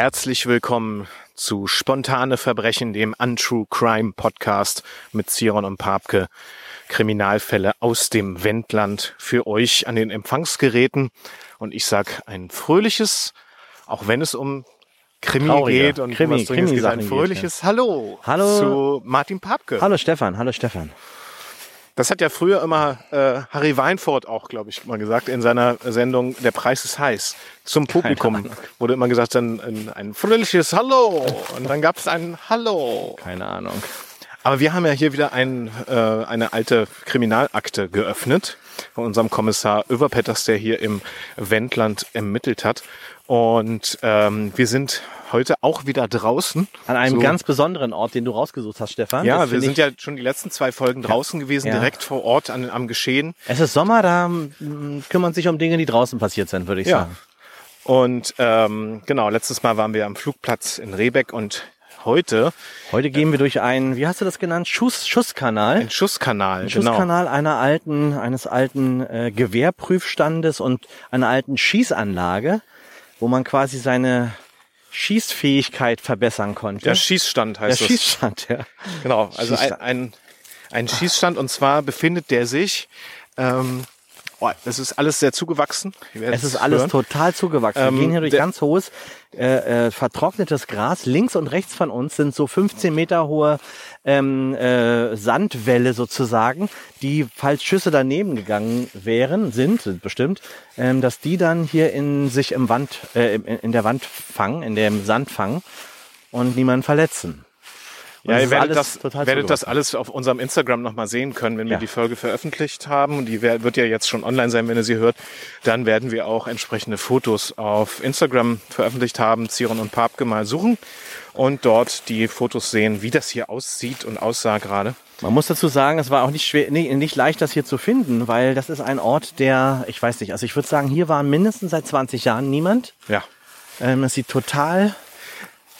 Herzlich willkommen zu Spontane Verbrechen, dem Untrue Crime Podcast mit Ziron und Papke. Kriminalfälle aus dem Wendland für euch an den Empfangsgeräten. Und ich sag ein fröhliches, auch wenn es um Krimi Traurige. geht und Krimi- Dringendes geht, ein fröhliches Hallo, Hallo. zu Martin Papke. Hallo Stefan, hallo Stefan. Das hat ja früher immer äh, Harry Weinfurt auch, glaube ich, mal gesagt in seiner Sendung Der Preis ist heiß. Zum Publikum wurde immer gesagt dann ein, ein fröhliches Hallo und dann gab es ein Hallo. Keine Ahnung. Aber wir haben ja hier wieder ein, äh, eine alte Kriminalakte geöffnet von unserem Kommissar Överpetters, der hier im Wendland ermittelt hat. Und ähm, wir sind heute auch wieder draußen. An einem So. ganz besonderen Ort, den du rausgesucht hast, Stefan. Ja, Das wir sind ja schon die letzten zwei Folgen draußen gewesen, Ja. direkt vor Ort an, am Geschehen. Es ist Sommer, da mm, kümmern sich um Dinge, die draußen passiert sind, würde ich Ja. sagen. Und ähm, genau, letztes Mal waren wir am Flugplatz in Rebeck und heute Heute gehen wir durch einen, wie hast du das genannt? Schuss, Schusskanal. ein Schusskanal. Ein genau. Schusskanal einer alten, eines alten äh, Gewehrprüfstandes und einer alten Schießanlage, wo man quasi seine Schießfähigkeit verbessern konnte. Der Schießstand Der heißt es. Schießstand, ja. Genau, also ein, Schießstand. ein, ein Schießstand und zwar befindet der sich, ähm, oh, das ist alles sehr zugewachsen. Es ist alles hören. total zugewachsen. Ähm, Wir gehen hier durch der- ganz hohes, äh, äh, vertrocknetes Gras. Links und rechts von uns sind so 15 Meter hohe ähm, äh, Sandwälle sozusagen, die, falls Schüsse daneben gegangen wären, sind, sind bestimmt, ähm, dass die dann hier in sich im Wand, äh, in, in der Wand fangen, in dem Sand fangen und niemanden verletzen. Und Ja, ihr werdet, das, werdet das alles auf unserem Instagram nochmal sehen können, wenn wir Ja. die Folge veröffentlicht haben. Und die wird ja jetzt schon online sein, wenn ihr sie hört. Dann werden wir auch entsprechende Fotos auf Instagram veröffentlicht haben. Ziron und Papke mal suchen und dort die Fotos sehen, wie das hier aussieht und aussah gerade. Man muss dazu sagen, es war auch nicht schwer, nicht, nicht leicht, das hier zu finden, weil das ist ein Ort, der, ich weiß nicht, also ich würde sagen, hier war mindestens seit 20 Jahren niemand. Ja. Ähm, es sieht total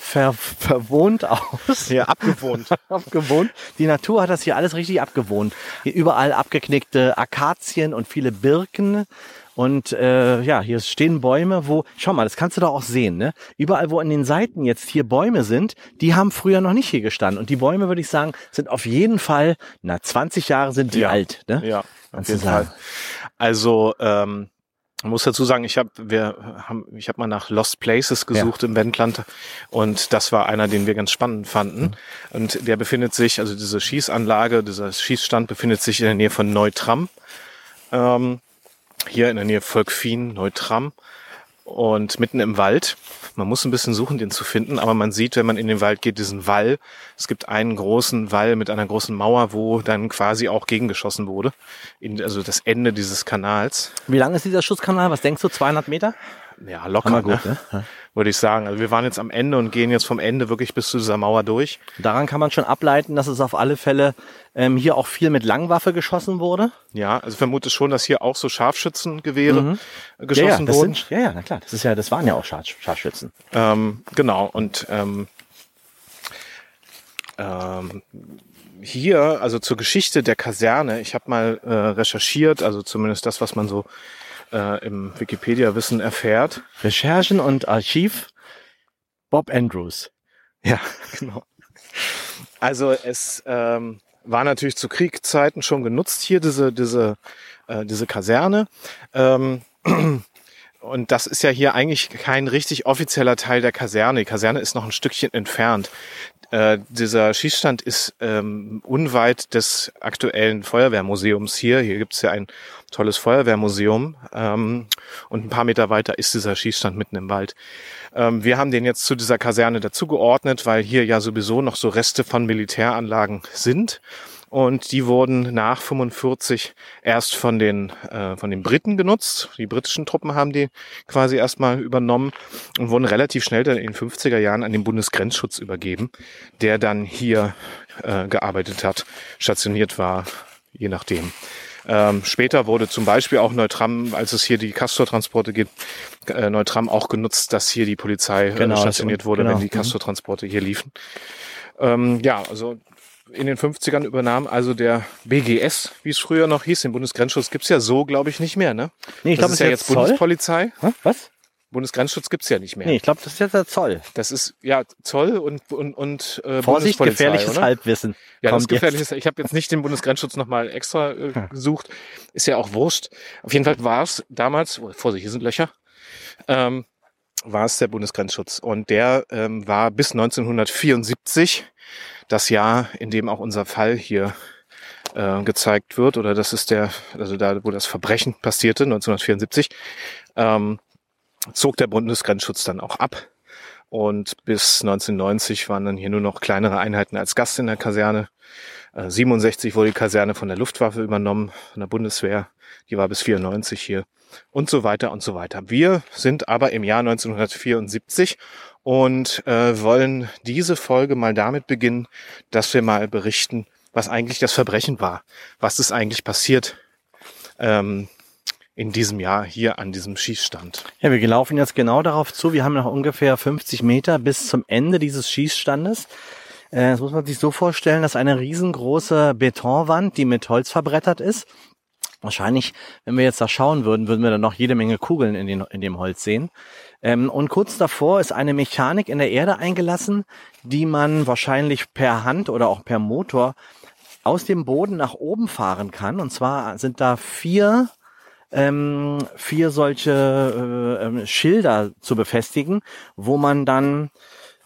ver, verwohnt aus. Ja, abgewohnt. abgewohnt. Die Natur hat das hier alles richtig abgewohnt. Hier überall abgeknickte Akazien und viele Birken. Und äh, ja, hier stehen Bäume, wo, schau mal, das kannst du doch auch sehen, ne? Überall, wo an den Seiten jetzt hier Bäume sind, die haben früher noch nicht hier gestanden. Und die Bäume, würde ich sagen, sind auf jeden Fall, na, 20 Jahre sind die Ja. alt, ne? Ja, auf Kannst jeden. Fall. Also, ähm, ich muss dazu sagen, ich habe wir haben ich habe mal nach Lost Places gesucht im Wendland und das war einer, den wir ganz spannend fanden. Mhm. Und der befindet sich, also diese Schießanlage, dieser Schießstand befindet sich in der Nähe von Neutram. Ähm, hier in der Nähe Volkfien, Neutram und mitten im Wald. Man muss ein bisschen suchen, den zu finden, aber man sieht, wenn man in den Wald geht, diesen Wall. Es gibt einen großen Wall mit einer großen Mauer, wo dann quasi auch gegengeschossen wurde. In, also das Ende dieses Kanals. Wie lang ist dieser Schutzkanal? Was denkst du, 200 Meter? Ja, locker, gut, ne? ne? würde ich sagen. Also wir waren jetzt am Ende und gehen jetzt vom Ende wirklich bis zu dieser Mauer durch. Daran kann man schon ableiten, dass es auf alle Fälle ähm, hier auch viel mit Langwaffe geschossen wurde. Ja, also vermute schon, dass hier auch so Scharfschützengewehre ja, geschossen ja, das wurden. sind, ja, ja, na klar. Das ist ja, das waren ja auch Scharf, Scharfschützen. Ähm, genau, und ähm, ähm, hier, also zur Geschichte der Kaserne, ich habe mal äh, recherchiert, also zumindest das, was man so äh, im Wikipedia-Wissen erfährt. Recherchen und Archiv Bob Andrews. Ja, genau. Also es ähm, war natürlich zu Kriegszeiten schon genutzt hier, diese, diese, äh, diese Kaserne. Ähm, und das ist ja hier eigentlich kein richtig offizieller Teil der Kaserne. Die Kaserne ist noch ein Stückchen entfernt. Äh, dieser Schießstand ist ähm, unweit des aktuellen Feuerwehrmuseums hier. Hier gibt's ja ein tolles Feuerwehrmuseum. Ähm, und ein paar Meter weiter ist dieser Schießstand mitten im Wald. Ähm, wir haben den jetzt zu dieser Kaserne dazugeordnet, weil hier ja sowieso noch so Reste von Militäranlagen sind. Und die wurden nach 45 erst von den, äh, von den Briten genutzt. Die britischen Truppen haben die quasi erstmal übernommen und wurden relativ schnell dann in den 50er Jahren an den Bundesgrenzschutz übergeben, der dann hier äh, gearbeitet hat, stationiert war, je nachdem. Ähm, später wurde zum Beispiel auch Neutram, als es hier die Castor-Transporte gibt, äh, Neutram auch genutzt, dass hier die Polizei Genau, äh, das- stationiert wurde, genau. wenn die Castor-Transporte hier liefen. Ähm, ja, also in den 50ern übernahm also der BGS, wie es früher noch hieß, den Bundesgrenzschutz, gibt's ja so, glaube ich, nicht mehr, ne? Nee, ich das glaube, ist es ja ist jetzt Zoll. Bundespolizei. Hä? Was? Bundesgrenzschutz gibt's ja nicht mehr. Nee, ich glaube, das ist jetzt der Zoll. Das ist ja Zoll und und und äh, Vorsicht, Bundespolizei, gefährliches oder? Halbwissen. Ja, das ist gefährliches. Ich habe jetzt nicht den Bundesgrenzschutz nochmal extra äh, gesucht. Ist ja auch wurscht. Auf jeden Fall war es damals, oh, Vorsicht, hier sind Löcher, ähm, war es der Bundesgrenzschutz. Und der ähm, war bis 1974 das Jahr, in dem auch unser Fall hier äh, gezeigt wird. Oder das ist der, also da, wo das Verbrechen passierte, 1974, ähm, zog der Bundesgrenzschutz dann auch ab. Und bis 1990 waren dann hier nur noch kleinere Einheiten als Gast in der Kaserne. Äh, 67 wurde die Kaserne von der Luftwaffe übernommen, von der Bundeswehr. Die war bis 94 hier. Und so weiter und so weiter. Wir sind aber im Jahr 1974 und äh, wollen diese Folge mal damit beginnen, dass wir mal berichten, was eigentlich das Verbrechen war. Was ist eigentlich passiert ähm, in diesem Jahr hier an diesem Schießstand. Ja, wir laufen jetzt genau darauf zu. Wir haben noch ungefähr 50 Meter bis zum Ende dieses Schießstandes. Äh, Das muss man sich so vorstellen, dass eine riesengroße Betonwand, die mit Holz verbrettert ist. Wahrscheinlich, wenn wir jetzt da schauen würden, würden wir dann noch jede Menge Kugeln in, den, in dem Holz sehen. Ähm, und kurz davor ist eine Mechanik in der Erde eingelassen, die man wahrscheinlich per Hand oder auch per Motor aus dem Boden nach oben fahren kann. Und zwar sind da vier ähm, vier solche äh, ähm, Schilder zu befestigen, wo man dann,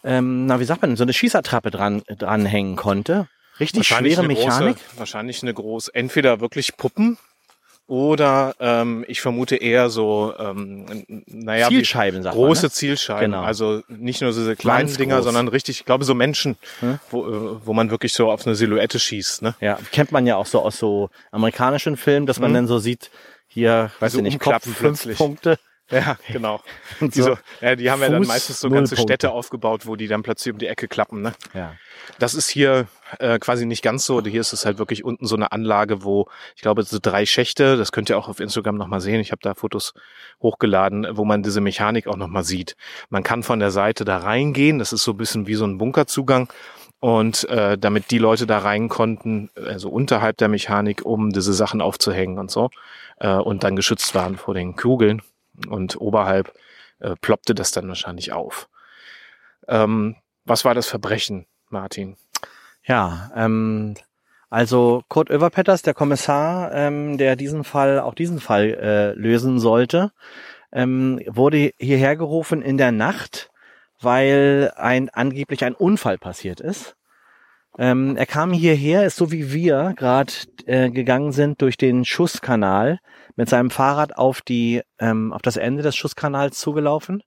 ähm, na wie sagt man, so eine Schießertrappe dran dranhängen konnte. Richtig schwere Mechanik. Große, wahrscheinlich eine große, entweder wirklich Puppen oder ähm, ich vermute eher so, ähm, naja, Zielscheiben, sagt große man. Ne? Zielscheiben. Genau. Also nicht nur diese kleinen Ganz Dinger, groß. sondern richtig, ich glaube so Menschen, Hm? wo, äh, wo man wirklich so auf eine Silhouette schießt. Ne? Ja, kennt man ja auch so aus so amerikanischen Filmen, dass man Mhm. dann so sieht, hier, weiß so ich nicht, Kopf, fünf plötzlich. Punkte. Ja, genau. Und Die, so, ja, die haben ja dann Fuß, meistens so ganze. Städte aufgebaut, wo die dann plötzlich um die Ecke klappen. Ne? Ja. Das ist hier äh, quasi nicht ganz so. Hier ist es halt wirklich unten so eine Anlage, wo ich glaube, so drei Schächte, das könnt ihr auch auf Instagram nochmal sehen. Ich habe da Fotos hochgeladen, wo man diese Mechanik auch nochmal sieht. Man kann von der Seite da reingehen. Das ist so ein bisschen wie so ein Bunkerzugang. Und äh, damit die Leute da rein konnten, also unterhalb der Mechanik, um diese Sachen aufzuhängen und so, äh, und dann geschützt waren vor den Kugeln. Und oberhalb äh, ploppte das dann wahrscheinlich auf. Ähm, was war das Verbrechen, Martin? Ja, ähm, also Kurt Överpetters, der Kommissar, ähm, der diesen Fall, auch diesen Fall äh, lösen sollte, ähm, wurde hierher gerufen in der Nacht, weil ein angeblich ein Unfall passiert ist. Ähm, er kam hierher, ist so wie wir gerade äh, gegangen sind durch den Schusskanal mit seinem Fahrrad auf die ähm, auf das Ende des Schusskanals zugelaufen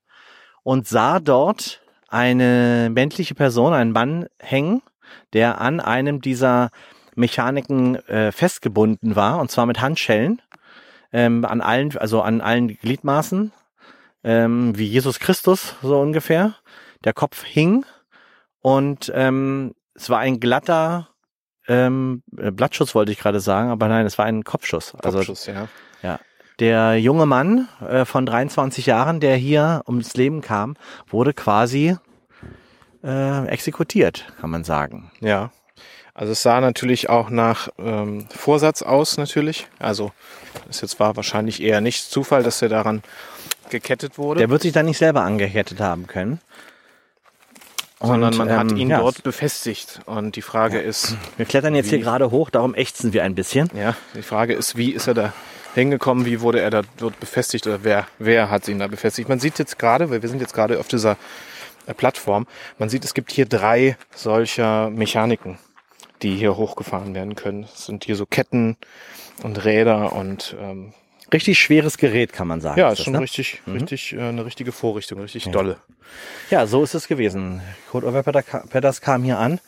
und sah dort eine männliche Person, einen Mann hängen, der an einem dieser Mechaniken äh, festgebunden war, und zwar mit Handschellen, ähm, an allen, also an allen Gliedmaßen, ähm, wie Jesus Christus, so ungefähr. Der Kopf hing und ähm, es war ein glatter ähm, äh, Blattschuss, wollte ich gerade sagen, aber nein, es war ein Kopfschuss. Also Kopfschuss, ja. der junge Mann äh, von 23 Jahren, der hier ums Leben kam, wurde quasi äh, exekutiert, kann man sagen. Ja. Also es sah natürlich auch nach ähm, Vorsatz aus, natürlich. Also es jetzt war wahrscheinlich eher nicht Zufall, dass er daran gekettet wurde, Der wird sich dann nicht selber angekettet haben können. sondern Und, man hat ähm, ihn ja, dort befestigt. Und die Frage ist, Wir klettern jetzt hier Wie? gerade hoch, darum ächzen wir ein bisschen. ja, die Frage ist, wie ist er da hingekommen, wie wurde er da dort befestigt oder wer, wer hat ihn da befestigt? Man sieht jetzt gerade, weil wir sind jetzt gerade auf dieser äh, Plattform, man sieht, es gibt hier drei solcher Mechaniken, die hier hochgefahren werden können. Es sind hier so Ketten und Räder und ähm, Richtig schweres Gerät, kann man sagen. Ja, ist ist das, schon ne? richtig, richtig, äh, eine richtige Vorrichtung, richtig dolle. Ja, so ist es gewesen. Kurt Overpetters kam hier an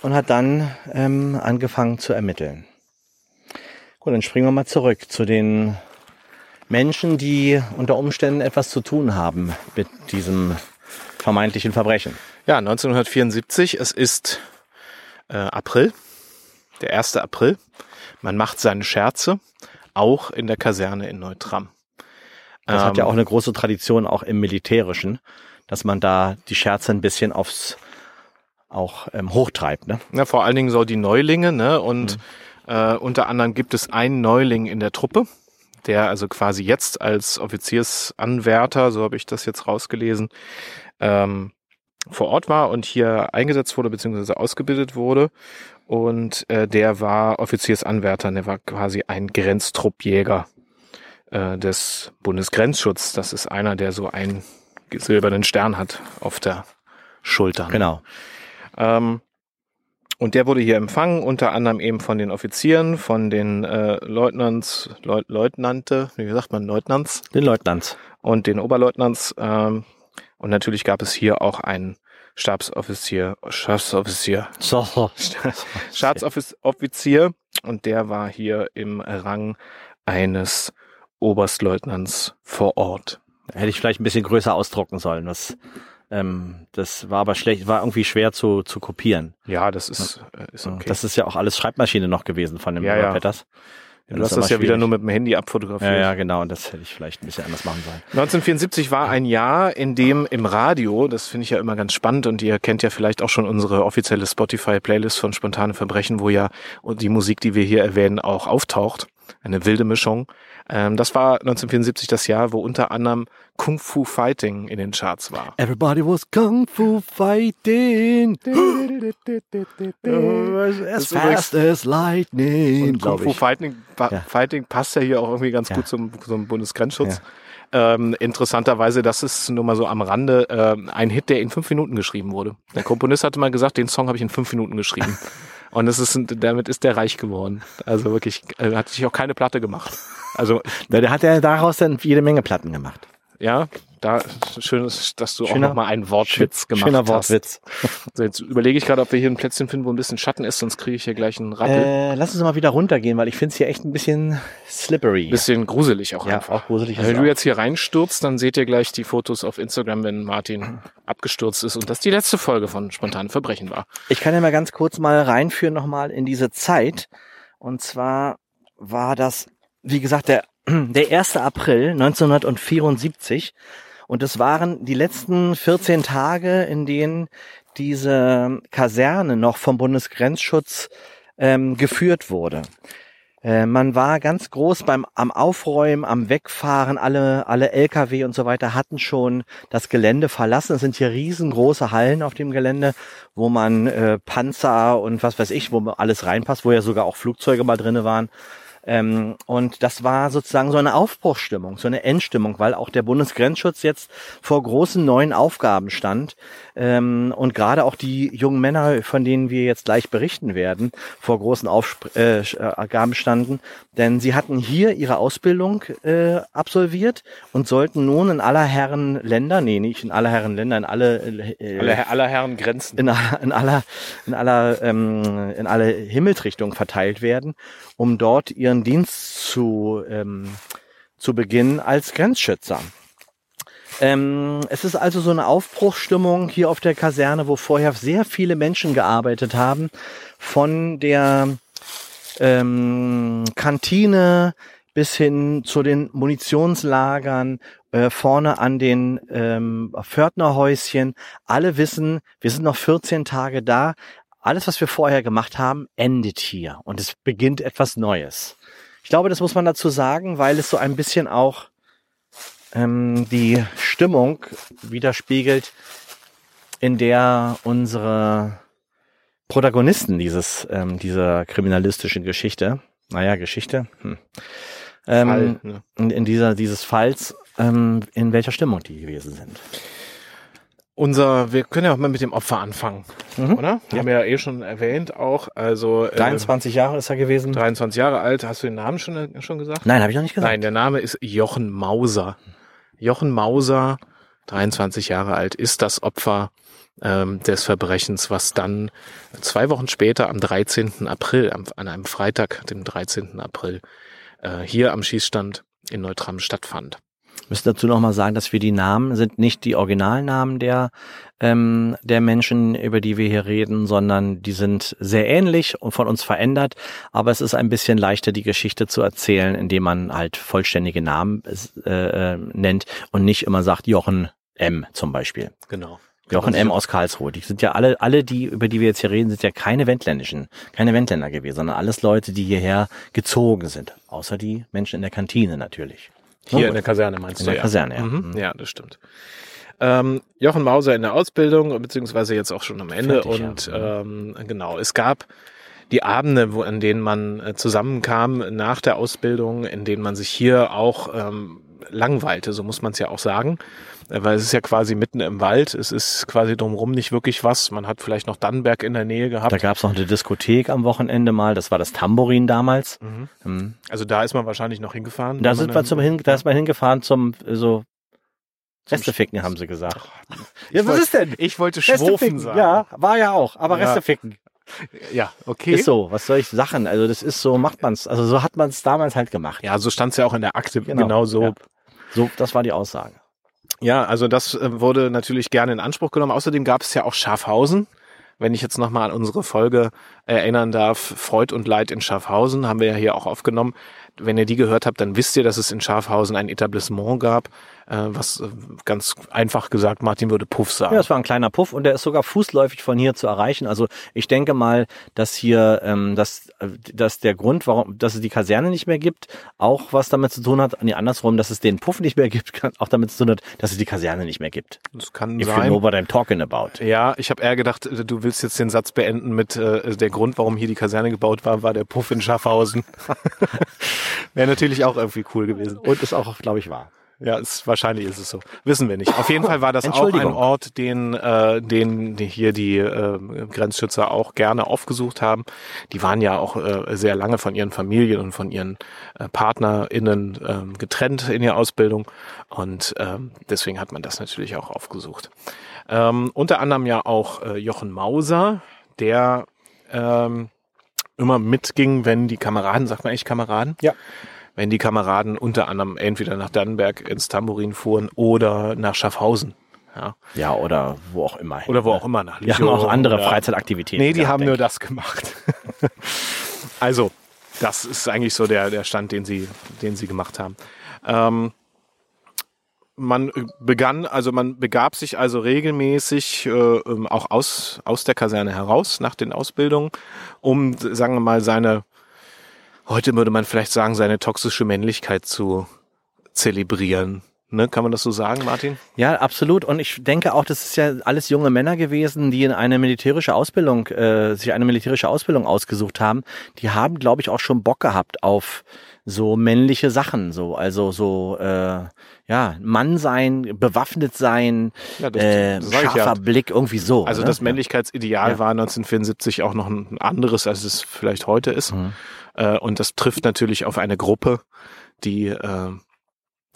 und hat dann ähm, angefangen zu ermitteln. Gut, dann springen wir mal zurück zu den Menschen, die unter Umständen etwas zu tun haben mit diesem vermeintlichen Verbrechen. Ja, 1974, es ist äh, April, der 1. April. Man macht seine Scherze, auch in der Kaserne in Neutram. Das hat ja Ähm, auch eine große Tradition auch im Militärischen, dass man da die Scherze ein bisschen aufs auch ähm, hochtreibt. Ne? Ja, vor allen Dingen so die Neulinge, ne? Und äh, unter anderem gibt es einen Neuling in der Truppe, der also quasi jetzt als Offiziersanwärter, so habe ich das jetzt rausgelesen, ähm, vor Ort war und hier eingesetzt wurde beziehungsweise ausgebildet wurde. Und äh, der war Offiziersanwärter, der war quasi ein Grenztruppjäger äh, des Bundesgrenzschutz. Das ist einer, der so einen silbernen Stern hat auf der Schulter. Genau. Ähm, und der wurde hier empfangen, unter anderem eben von den Offizieren, von den äh, Leutnants, Leut Leutnante, wie sagt man, Leutnants? Den Leutnants. Und den Oberleutnants. Ähm, und natürlich gab es hier auch einen Stabsoffizier, Stabsoffizier, So. Stabsoffizier. Und der war hier im Rang eines Oberstleutnants vor Ort. Hätte ich vielleicht ein bisschen größer ausdrucken sollen. Das, ähm, das war aber schlecht, war irgendwie schwer zu, zu kopieren. Ja, das ist, äh, ist okay. Das ist ja auch alles Schreibmaschine noch gewesen von dem Ja, ja. Petters. Du hast das ja wieder nur mit dem Handy abfotografiert. Ja, ja, genau. Und das hätte ich vielleicht ein bisschen anders machen sollen. 1974 war ein Jahr, in dem im Radio, das finde ich ja immer ganz spannend und ihr kennt ja vielleicht auch schon unsere offizielle Spotify-Playlist von Spontane Verbrechen, wo ja die Musik, die wir hier erwähnen, auch auftaucht. Eine wilde Mischung. Ähm, das war 1974 das Jahr, wo unter anderem Kung Fu Fighting in den Charts war. Everybody was Kung Fu fighting. as fast as lightning, Und Kung Fu. Fighting, Ja. Fighting passt ja hier auch irgendwie ganz Ja. gut zum, zum Bundesgrenzschutz. Ähm, interessanterweise, das ist nur mal so am Rande, ähm, ein Hit, der in fünf Minuten geschrieben wurde. Der Komponist hatte mal gesagt, den Song habe ich in fünf Minuten geschrieben. Und es ist, damit ist der reich geworden. Also wirklich, äh, hat sich auch keine Platte gemacht. Also, der hat ja daraus dann jede Menge Platten gemacht. Ja, da schön ist, dass du Schöner- auch noch mal einen Wortwitz gemacht Schöner hast. Wortwitz. So, jetzt überlege ich gerade, ob wir hier ein Plätzchen finden, wo ein bisschen Schatten ist, sonst kriege ich hier gleich einen Rappel. Äh, lass uns mal wieder runtergehen, weil ich finde es hier echt ein bisschen slippery. bisschen gruselig auch ja, einfach. auch gruselig. Wenn du auch. jetzt hier reinstürzt, dann seht ihr gleich die Fotos auf Instagram, wenn Martin abgestürzt ist und das die letzte Folge von Spontanen Verbrechen war. Ich kann ja mal ganz kurz mal reinführen nochmal in diese Zeit. Und zwar war das, wie gesagt, der, der 1. April 1974. Und es waren die letzten 14 Tage, in denen diese Kaserne noch vom Bundesgrenzschutz ähm, geführt wurde. Äh, man war ganz groß beim am Aufräumen, am Wegfahren. Alle alle LKW und so weiter hatten schon das Gelände verlassen. Es sind hier riesengroße Hallen auf dem Gelände, wo man äh, Panzer und was weiß ich, wo alles reinpasst, wo ja sogar auch Flugzeuge mal drinne waren. Ähm, und das war sozusagen so eine Aufbruchsstimmung, so eine Endstimmung, weil auch der Bundesgrenzschutz jetzt vor großen neuen Aufgaben stand. Ähm, und gerade auch die jungen Männer, von denen wir jetzt gleich berichten werden, vor großen Aufsp äh, äh, Aufgaben standen. Denn sie hatten hier ihre Ausbildung äh, absolviert und sollten nun in aller Herren Länder, nee, nicht in aller Herren Länder, in alle, äh, Alle, aller Herren Grenzen. in aller, in aller, in aller, ähm, in alle Himmelsrichtungen verteilt werden, um dort ihren Dienst zu, ähm, zu beginnen als Grenzschützer. Ähm, es ist also so eine Aufbruchsstimmung hier auf der Kaserne, wo vorher sehr viele Menschen gearbeitet haben, von der ähm, Kantine bis hin zu den Munitionslagern, äh, vorne an den ähm, Pförtnerhäuschen. Alle wissen, wir sind noch 14 Tage da. Alles, was wir vorher gemacht haben, endet hier und es beginnt etwas Neues. Ich glaube, das muss man dazu sagen, weil es so ein bisschen auch ähm, die Stimmung widerspiegelt, in der unsere Protagonisten dieses, ähm, dieser kriminalistischen Geschichte, naja, Geschichte, hm, ähm, Fall, ne? in, in dieser, dieses Falls, ähm, in welcher Stimmung die gewesen sind. Unser, wir können ja auch mal mit dem Opfer anfangen, Mhm. oder? Ja. Haben wir ja eh schon erwähnt auch. Also äh, 23 Jahre ist er gewesen. 23 Jahre alt. Hast du den Namen schon, schon gesagt? Nein, habe ich noch nicht gesagt. Nein, der Name ist Jochen Mauser. Jochen Mauser, 23 Jahre alt, ist das Opfer ähm, des Verbrechens, was dann zwei Wochen später am 13. April, am, an einem Freitag, dem 13. April, äh, hier am Schießstand in Neutram stattfand. Müssen dazu noch mal sagen, dass wir die Namen sind nicht die Originalnamen der ähm, der Menschen, über die wir hier reden, sondern die sind sehr ähnlich und von uns verändert. Aber es ist ein bisschen leichter, die Geschichte zu erzählen, indem man halt vollständige Namen äh, äh, nennt und nicht immer sagt Jochen M. zum Beispiel. Genau. Jochen M. aus Karlsruhe. Die sind ja alle, alle, die, über die wir jetzt hier reden, sind ja keine Wendländischen, keine Wendländer gewesen, sondern alles Leute, die hierher gezogen sind. Außer die Menschen in der Kantine natürlich. Hier in der Kaserne meinst In du? der ja. Kaserne, ja. Mhm. Ja, das stimmt. Ähm, Jochen Mauser in der Ausbildung, beziehungsweise jetzt auch schon am Ende. Fertig, ja. und ähm, genau, es gab die Abende, wo, an denen man äh, zusammenkam nach der Ausbildung, in denen man sich hier auch ähm, langweilte, so muss man es ja auch sagen. Äh, Weil es ist ja quasi mitten im Wald, es ist quasi drumherum nicht wirklich was. Man hat vielleicht noch Dannenberg in der Nähe gehabt. Da gab's noch eine Diskothek am Wochenende mal, das war das Tambourin damals. Mhm. Also da ist man wahrscheinlich noch hingefahren. Da sind man wir zum hin, da ist man hingefahren zum äh, so Resteficken, haben sie gesagt. Ja, was ist denn? Ich wollte Schwofen sagen. ja, war ja auch, aber Ja. Resteficken. ja, okay. Ist so, was soll ich Sachen? Also das ist so, macht man's, also so hat man's damals halt gemacht. Ja, so stand es ja auch in der Akte, Genau, genau, so. ja. So, das war die Aussage. Ja, also das äh, wurde natürlich gerne in Anspruch genommen. Außerdem gab es ja auch Schafhausen. Wenn ich jetzt nochmal an unsere Folge erinnern darf, Freud und Leid in Schafhausen, haben wir ja hier auch aufgenommen. Wenn ihr die gehört habt, dann wisst ihr, dass es in Schafhausen ein Etablissement gab, was äh, ganz einfach gesagt, Martin würde Puff sagen. Ja, es war ein kleiner Puff und der ist sogar fußläufig von hier zu erreichen. Also ich denke mal, dass hier, ähm, dass, äh, dass der Grund, warum, dass es die Kaserne nicht mehr gibt, auch was damit zu tun hat, nee, andersrum, dass es den Puff nicht mehr gibt, kann auch damit zu tun hat, dass es die Kaserne nicht mehr gibt. das kann If you sein. know what I'm talking about. Ja, ich habe eher gedacht, äh, du willst jetzt den Satz beenden mit äh, der Grund, warum hier die Kaserne gebaut war, war der Puff in Schaffhausen. Wäre natürlich auch irgendwie cool gewesen. Und ist auch, glaube ich, wahr. Ja, ist, wahrscheinlich ist es so. Wissen wir nicht. Auf jeden Fall war das auch ein. Ort, den, äh, den hier die äh, Grenzschützer auch gerne aufgesucht haben. Die waren ja auch äh, sehr lange von ihren Familien und von ihren äh, PartnerInnen ähm, getrennt in ihrer Ausbildung. Und ähm, deswegen hat man das natürlich auch aufgesucht. Ähm, unter anderem ja auch äh, Jochen Mauser, der ähm, immer mitging, wenn die Kameraden, sagt man eigentlich Kameraden? Ja. Wenn die Kameraden unter anderem entweder nach Dannenberg ins Tambourin fuhren oder nach Schaffhausen. Ja. Ja, oder wo auch immer. Oder wo auch immer nach Die haben auch andere oder- Freizeitaktivitäten. Nee, die haben nur das gemacht. also, das ist eigentlich so der, der Stand, den sie, den sie gemacht haben. Ähm, man begann, also man begab sich also regelmäßig äh, ähm, auch aus, aus der Kaserne heraus nach den Ausbildungen, um, sagen wir mal, seine, heute würde man vielleicht sagen, seine toxische Männlichkeit zu zelebrieren. Ne? Kann man das so sagen, Martin? Ja, absolut. Und ich denke auch, das ist ja alles junge Männer gewesen, die in eine militärische Ausbildung, äh, sich eine militärische Ausbildung ausgesucht haben. Die haben, glaube ich, auch schon Bock gehabt auf so männliche Sachen, so also so äh, ja Mann sein, bewaffnet sein, Ja, das- äh, scharfer ja. Blick, irgendwie so. Also ne? das Männlichkeitsideal Ja. war 1974 auch noch ein anderes, als es vielleicht heute ist. Mhm. Äh, Und das trifft natürlich auf eine Gruppe, die, äh,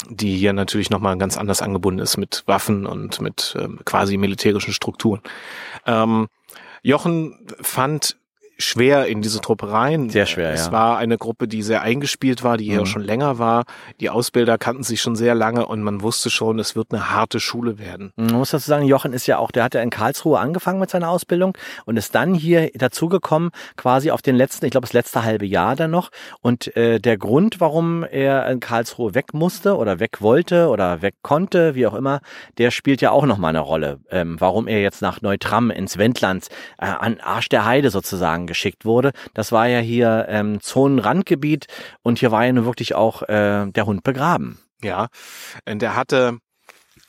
die hier natürlich nochmal ganz anders angebunden ist mit Waffen und mit ähm, quasi militärischen Strukturen. Ähm, Jochen fand schwer in diese Truppe rein. Sehr schwer, Es ja. war eine Gruppe, die sehr eingespielt war, die hier Mhm. auch schon länger war. Die Ausbilder kannten sich schon sehr lange und man wusste schon, es wird eine harte Schule werden. Man muss dazu sagen, Jochen ist ja auch, der hat ja in Karlsruhe angefangen mit seiner Ausbildung und ist dann hier dazugekommen, quasi auf den letzten, ich glaube das letzte halbe Jahr dann noch. Und äh, der Grund, warum er in Karlsruhe weg musste oder weg wollte oder weg konnte, wie auch immer, der spielt ja auch nochmal eine Rolle. Ähm, warum er jetzt nach Neutram ins Wendland äh, an Arsch der Heide sozusagen geschickt wurde. Das war ja hier ähm, Zonenrandgebiet und hier war ja nun wirklich auch äh, der Hund begraben. Ja, und er hatte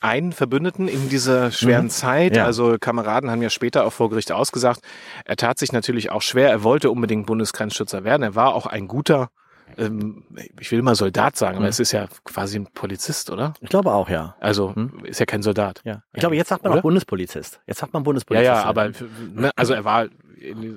einen Verbündeten in dieser schweren Mhm. Zeit. Ja. Also Kameraden haben ja später auch vor Gericht ausgesagt, er tat sich natürlich auch schwer. Er wollte unbedingt Bundesgrenzschützer werden. Er war auch ein guter, ähm, ich will mal Soldat sagen, aber Mhm. es ist ja quasi ein Polizist, oder? Ich glaube auch, ja. Also Mhm. ist ja kein Soldat. Ja. Ich glaube, jetzt sagt man Oder? auch Bundespolizist. Jetzt sagt man Ja, Bundespolizist. ja, aber ne, also er war,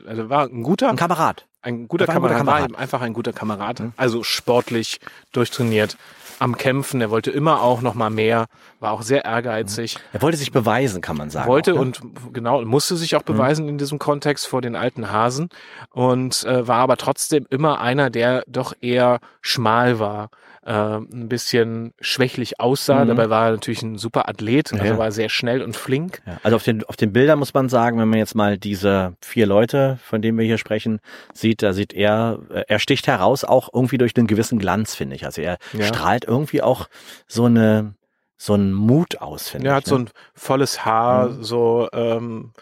also er war ein guter, ein Kamerad. ein guter Er war ein guter Kamerad, war Kamerad. eben einfach ein guter Kamerad. Also sportlich, durchtrainiert, am Kämpfen. Er wollte immer auch noch mal mehr, war auch sehr ehrgeizig. Er wollte sich beweisen, kann man sagen. wollte auch, ne? und genau musste sich auch beweisen in diesem Kontext vor den alten Hasen und äh, war aber trotzdem immer einer, der doch eher schmal war, äh, ein bisschen schwächlich aussah. Mhm. Dabei war er natürlich ein super Athlet, also Ja. war sehr schnell und flink. Ja, also auf den, auf den Bildern muss man sagen, wenn man jetzt mal diese vier Leute, von denen wir hier sprechen, sieht, da sieht er, äh, er sticht heraus auch irgendwie durch einen gewissen Glanz, finde ich. Also er Ja. strahlt irgendwie auch so eine, so einen Mut aus, finde Er ich. hat so ne? ein volles Haar, Mhm. so ähm,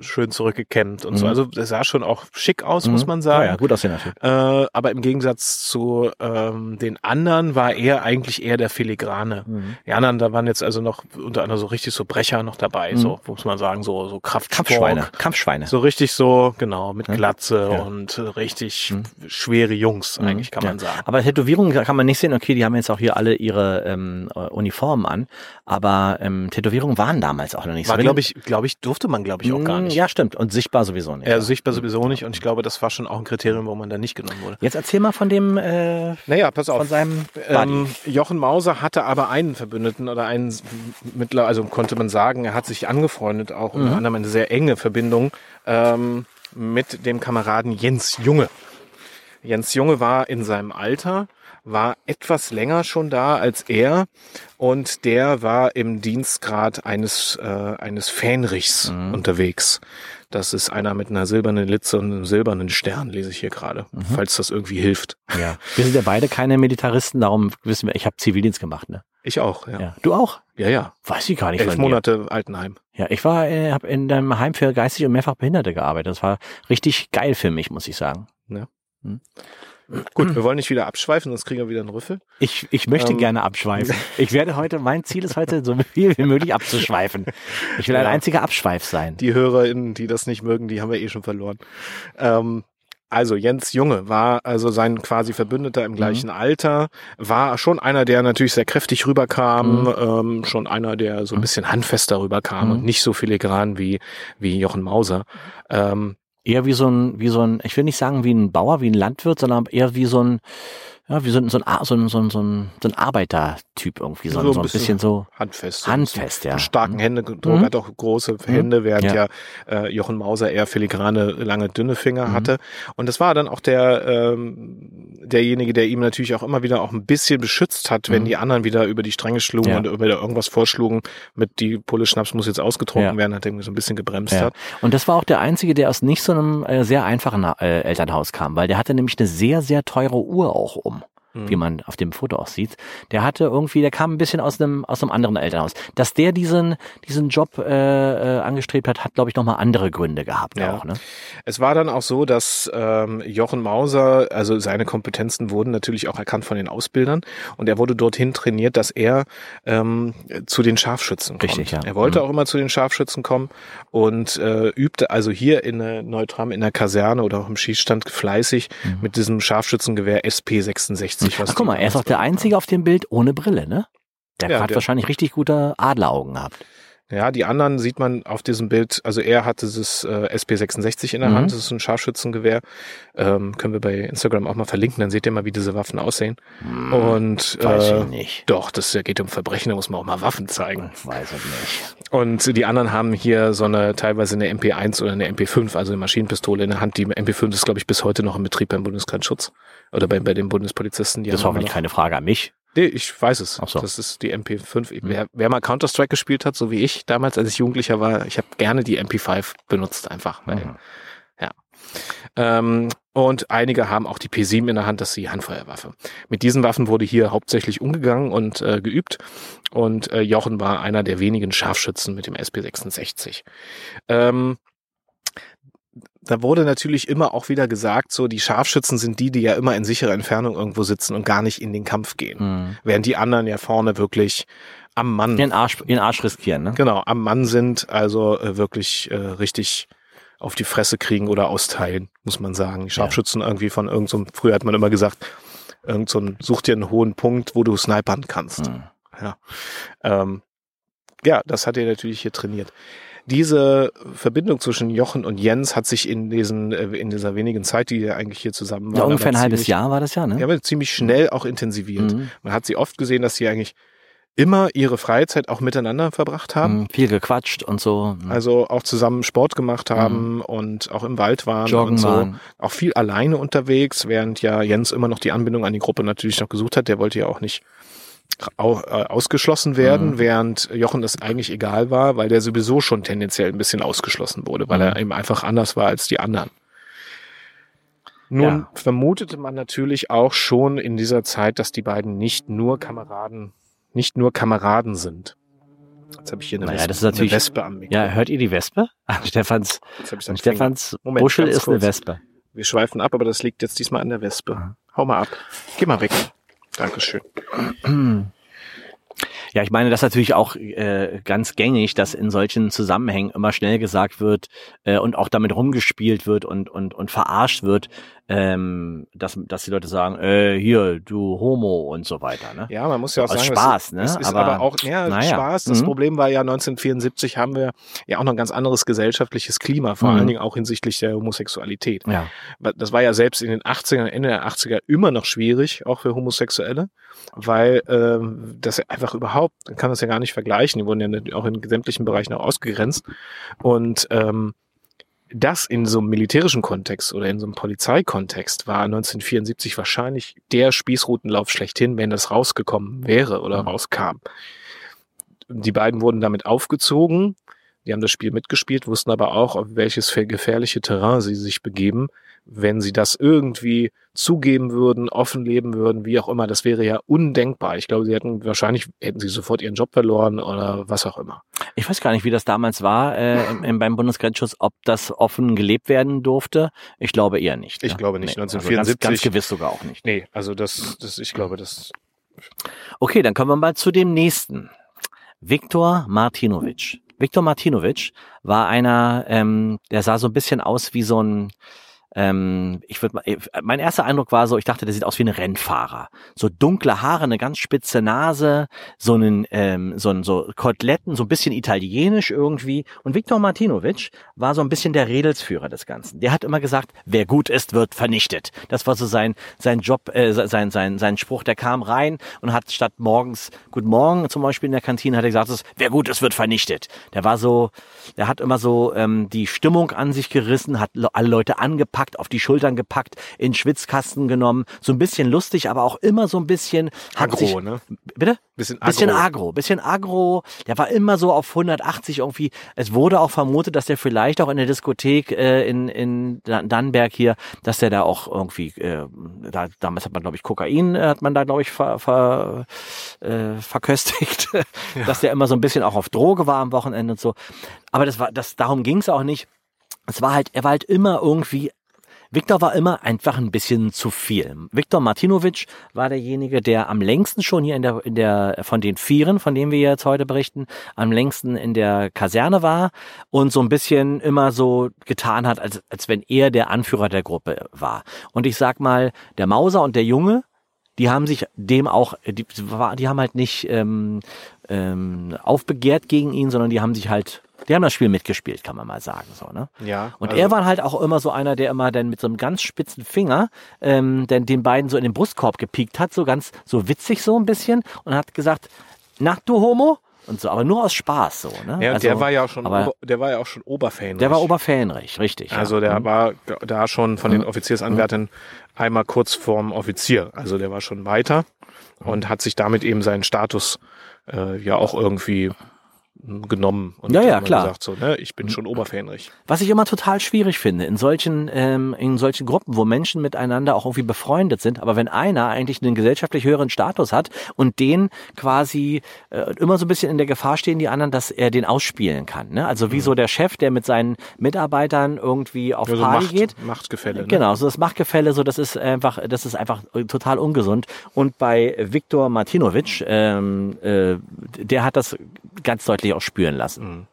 schön zurückgekämmt und so. Mhm. Also das sah schon auch schick aus, Mhm. muss man Ja, sagen. ja, gut aussehen natürlich. Äh, aber im Gegensatz zu ähm, den anderen war er eigentlich eher der Filigrane. Mhm. Die anderen, da waren jetzt also noch unter anderem so richtig so Brecher noch dabei, Mhm. so muss man sagen, so so Kraftsport. Kampfschweine. Kampfschweine. So richtig so, genau, mit Ja. Glatze Ja. und richtig Mhm. schwere Jungs, eigentlich kann Ja. man sagen. Aber Tätowierungen kann man nicht sehen. Okay, die haben jetzt auch hier alle ihre ähm, äh, Uniformen an. Aber ähm, Tätowierungen waren damals auch noch nicht War, so. glaube ich, glaube ich, durfte man, glaube ich, auch gar Mm, nicht. Ja, stimmt. Und sichtbar sowieso nicht. Ja, sichtbar sowieso nicht und ich glaube, das war schon auch ein Kriterium, wo man da nicht genommen wurde. Jetzt erzähl mal von dem, äh, Naja, pass von auf. seinem Buddy. Ähm, Jochen Mauser hatte aber einen Verbündeten oder einen mittler, also konnte man sagen, er hat sich angefreundet, auch unter Mhm. anderem eine sehr enge Verbindung ähm, mit dem Kameraden Jens Junge. Jens Junge war in seinem Alter, war etwas länger schon da als er und der war im Dienstgrad eines, äh, eines Fähnrichs Mhm. unterwegs. Das ist einer mit einer silbernen Litze und einem silbernen Stern, lese ich hier gerade, Mhm. falls das irgendwie hilft. ja. Wir sind ja beide keine Militaristen, darum wissen wir, ich habe Zivildienst gemacht, ne? Ich auch, ja. Ja. Du auch? Ja, ja. Weiß ich gar nicht Elf. Monate Altenheim. Ja, ich war, äh, habe in einem Heim für geistig und mehrfach Behinderte gearbeitet. Das war richtig geil für mich, muss ich sagen. Gut, wir wollen nicht wieder abschweifen, sonst kriegen wir wieder einen Rüffel. Ich, ich möchte Ähm. gerne abschweifen. Ich werde heute, mein Ziel ist heute, so viel wie möglich abzuschweifen. Ich will ein Ja. einziger Abschweif sein. Die HörerInnen, die das nicht mögen, die haben wir eh schon verloren. Ähm, also Jens Junge war also sein quasi Verbündeter im gleichen Alter, war schon einer, der natürlich sehr kräftig rüberkam, Mhm. ähm, schon einer, der so ein bisschen handfester rüberkam Mhm. und nicht so filigran wie, wie Jochen Mauser. Ähm, Eher wie so ein, wie so ein, ich will nicht sagen wie ein Bauer, wie ein Landwirt, sondern eher wie so ein, ja, wie so ein, so ein, so ein, so ein, so ein, so Arbeitertyp irgendwie, so, ein- so ein bisschen so handfest. handfest, ja. Starken Händedruck, Mhm. hat auch große Hände, während Ja. ja, äh, Jochen Mauser eher filigrane, lange, dünne Finger Mhm. hatte. Und das war dann auch der ähm, derjenige, der ihm natürlich auch immer wieder auch ein bisschen beschützt hat, wenn Mhm. die anderen wieder über die Stränge schlugen Ja. und über irgendwas vorschlugen, mit die Pulle Schnaps muss jetzt ausgetrunken Ja. werden, hat irgendwie so ein bisschen gebremst Ja. hat. Und das war auch der einzige, der aus nicht so einem äh, sehr einfachen äh, Elternhaus kam, weil der hatte nämlich eine sehr, sehr teure Uhr auch um. Mhm. wie man auf dem Foto auch sieht. Der hatte irgendwie, der kam ein bisschen aus einem aus einem anderen Elternhaus. Dass der diesen diesen Job äh, äh, angestrebt hat, hat glaube ich noch mal andere Gründe gehabt Ja. auch. Ne? Es war dann auch so, dass ähm, Jochen Mauser, also seine Kompetenzen wurden natürlich auch erkannt von den Ausbildern und er wurde dorthin trainiert, dass er ähm, zu den Scharfschützen kommt. Richtig, ja. Er wollte Mhm. auch immer zu den Scharfschützen kommen und äh, übte also hier in der Neutram in der Kaserne oder auch im Schießstand fleißig mit diesem Scharfschützengewehr SP66. Was Ach guck mal, er ist auch der Einzige auf dem Bild ohne Brille, ne? Der Ja, hat der- wahrscheinlich richtig gute Adleraugen gehabt. Ja, die anderen sieht man auf diesem Bild, also er hat dieses äh, SP66 in der Mhm. Hand, das ist ein Scharfschützengewehr. Ähm, können wir bei Instagram auch mal verlinken, dann seht ihr mal, wie diese Waffen aussehen. Und Hm, Weiß äh, ich nicht. doch, das geht um Verbrechen, da muss man auch mal Waffen zeigen. Weiß ich nicht. Und die anderen haben hier so eine teilweise eine MP1 oder eine MP5, also eine Maschinenpistole in der Hand. Die MP5 ist, glaube ich, bis heute noch im Betrieb beim Bundesgrenzschutz oder bei, bei den Bundespolizisten. Die Das immer hoffentlich keine Frage an mich. Nee, ich weiß es. Ach so. Das ist die MP5. Hm. Wer, wer mal Counter-Strike gespielt hat, so wie ich damals, als ich Jugendlicher war, ich habe gerne die MP5 benutzt einfach. Weil, Mhm. Ja. Ähm, und einige haben auch die P7 in der Hand, das ist die Handfeuerwaffe. Mit diesen Waffen wurde hier hauptsächlich umgegangen und äh, geübt. Und äh, Jochen war einer der wenigen Scharfschützen mit dem SP66. Ähm, da wurde natürlich immer auch wieder gesagt, so die Scharfschützen sind die, die ja immer in sicherer Entfernung irgendwo sitzen und gar nicht in den Kampf gehen. Mhm. Während die anderen ja vorne wirklich am Mann, Den Arsch, den Arsch riskieren, ne? genau, am Mann sind, also äh, wirklich äh, richtig auf die Fresse kriegen oder austeilen, muss man sagen. Die Scharfschützen irgendwie von irgendeinem, so, früher hat man immer gesagt, irgend so ein, such dir einen hohen Punkt, wo du snipern kannst. Mhm. Ja. Ähm, ja, das hat er natürlich hier trainiert. Diese Verbindung zwischen Jochen und Jens hat sich in diesen, äh, in dieser wenigen Zeit, die wir eigentlich hier zusammen waren, Ja, ungefähr ein aber halbes ziemlich- Jahr war das ja, ne? Ja, aber ziemlich schnell auch intensiviert. Mhm. Man hat sie oft gesehen, dass sie eigentlich immer ihre Freizeit auch miteinander verbracht haben. Mhm. Viel gequatscht und so. Mhm. Also auch zusammen Sport gemacht haben und auch im Wald waren Joggen und so. waren. Auch viel alleine unterwegs, während ja Jens immer noch die Anbindung an die Gruppe natürlich noch gesucht hat. Der wollte ja auch nicht ausgeschlossen werden, Mhm. während Jochen das eigentlich egal war, weil der sowieso schon tendenziell ein bisschen ausgeschlossen wurde, weil Mhm. er eben einfach anders war als die anderen. Nun Ja. vermutete man natürlich auch schon in dieser Zeit, dass die beiden nicht nur Kameraden nicht nur Kameraden sind. Jetzt habe ich hier eine, Naja, Wespe, das ist natürlich- eine Wespe am Mikro. Ja, hört ihr die Wespe? An Stefans, Stefans Moment, Buschel ist eine kurz. Wespe. Wir schweifen ab, aber das liegt jetzt diesmal an der Wespe. Hau mal ab. Geh mal weg. Dankeschön. Ja, ich meine, das ist natürlich auch äh, ganz gängig, dass in solchen Zusammenhängen immer schnell gesagt wird äh, und auch damit rumgespielt wird und und und verarscht wird, ähm, dass dass die Leute sagen, äh, hier du Homo und so weiter. Ne? Ja, man muss ja auch Aus sagen, Spaß, es, ne? es ist Aber- aber, auch ja, naja. Spaß. Das Mhm. Problem war ja 1974 haben wir ja auch noch ein ganz anderes gesellschaftliches Klima, vor Mhm. allen Dingen auch hinsichtlich der Homosexualität. Ja. Das war ja selbst in den 80ern, Ende der 80er immer noch schwierig, auch für Homosexuelle, weil ähm, das einfach überhaupt, man kann das ja gar nicht vergleichen. Die wurden ja auch in sämtlichen Bereichen auch ausgegrenzt. Und ähm, das in so einem militärischen Kontext oder in so einem Polizeikontext war 1974 wahrscheinlich der Spießrutenlauf schlechthin, wenn das rausgekommen wäre oder Mhm. rauskam. Die beiden wurden damit aufgezogen. Die haben das Spiel mitgespielt, wussten aber auch, auf welches gefährliche Terrain sie sich begeben. Wenn sie das irgendwie zugeben würden, offen leben würden, wie auch immer, das wäre ja undenkbar. Ich glaube, sie hätten wahrscheinlich hätten sie sofort ihren Job verloren oder was auch immer. Ich weiß gar nicht, wie das damals war äh, im, im, beim Bundesgrenzschutz, ob das offen gelebt werden durfte. Ich glaube eher nicht. Ich ne? glaube nicht. Also 1974 ganz, ganz gewiss sogar auch nicht. Nee, also das, das, ich glaube, das Okay, dann kommen wir mal zu dem nächsten. Viktor Martinovic. Viktor Martinovic war einer, ähm, der sah so ein bisschen aus wie so ein, ähm, ich würde mal, mein erster Eindruck war so, ich dachte, der sieht aus wie ein Rennfahrer. So dunkle Haare, eine ganz spitze Nase, so einen, ähm, so ein, so Koteletten, so ein bisschen italienisch irgendwie. Und Viktor Martinovic war so ein bisschen der Redelsführer des Ganzen. Der hat immer gesagt, wer gut ist, wird vernichtet. Das war so sein, sein Job, äh, sein, sein, sein Spruch. Der kam rein und hat statt morgens, Guten Morgen zum Beispiel in der Kantine, hat er gesagt, wer gut ist, wird vernichtet. Der war so, der hat immer so ähm, die Stimmung an sich gerissen, hat le- alle Leute angepackt, auf die Schultern gepackt, in Schwitzkasten genommen. So ein bisschen lustig, aber auch immer so ein bisschen hat sich, Agro, ne? Bitte? Bisschen agro. Bisschen agro, bisschen agro. Der war immer so auf 180 irgendwie. Es wurde auch vermutet, dass der vielleicht auch in der Diskothek äh, in, in Dan- Dannenberg hier, dass der da auch irgendwie, äh, da, damals hat man glaube ich Kokain, äh, hat man da glaube ich ver, ver, äh, verköstigt, dass der immer so ein bisschen auch auf Droge war am Wochenende und so. Aber das war, das darum ging es auch nicht. Es war halt, er war halt immer irgendwie Viktor war immer einfach ein bisschen zu viel. Viktor Martinovic war derjenige, der am längsten schon hier in der, in der, von den Vieren, von denen wir jetzt heute berichten, am längsten in der Kaserne war und so ein bisschen immer so getan hat, als, als wenn er der Anführer der Gruppe war. Und ich sag mal, der Mauser und der Junge, die haben sich dem auch, die, die haben halt nicht ähm, ähm, aufbegehrt gegen ihn, sondern die haben sich halt, die haben das Spiel mitgespielt, kann man mal sagen, so, ne? Ja. Und also- er war halt auch immer so einer, der immer dann mit so einem ganz spitzen Finger ähm, den, den beiden so in den Brustkorb gepiekt hat, so ganz, so witzig so ein bisschen und hat gesagt, na du Homo? Und so, aber nur aus Spaß so, ne? Ja, Also, der war ja auch schon, aber ober, der war ja auch schon Oberfan. der war Oberfähnrich, richtig. Also ja. der Mhm. war da schon von den Offiziersanwärtern einmal kurz vorm Offizier. Also der war schon weiter und hat sich damit eben seinen Status äh, ja auch irgendwie genommen und Ja, ja, klar. gesagt so, ne, ich bin schon Oberfähnrich. Was ich immer total schwierig finde, in solchen, ähm, in solchen Gruppen, wo Menschen miteinander auch irgendwie befreundet sind, aber wenn einer eigentlich einen gesellschaftlich höheren Status hat und den quasi äh, immer so ein bisschen in der Gefahr stehen, die anderen, dass er den ausspielen kann. Ne? Also wie so der Chef, der mit seinen Mitarbeitern irgendwie auf Also Party Macht, geht. Machtgefälle. Ne? Genau, so das Machtgefälle, so das ist einfach, das ist einfach äh, total ungesund. Und bei Viktor Martinovic, ähm, äh, der hat das ganz deutlich auch spüren lassen.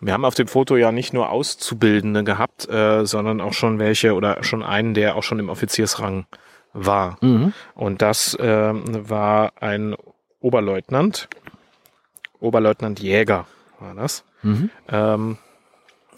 Wir haben auf dem Foto ja nicht nur Auszubildende gehabt, äh, sondern auch schon welche oder schon einen, der auch schon im Offiziersrang war. Mhm. Und das ähm, war ein Oberleutnant, Oberleutnant Jäger war das, Mhm. ähm,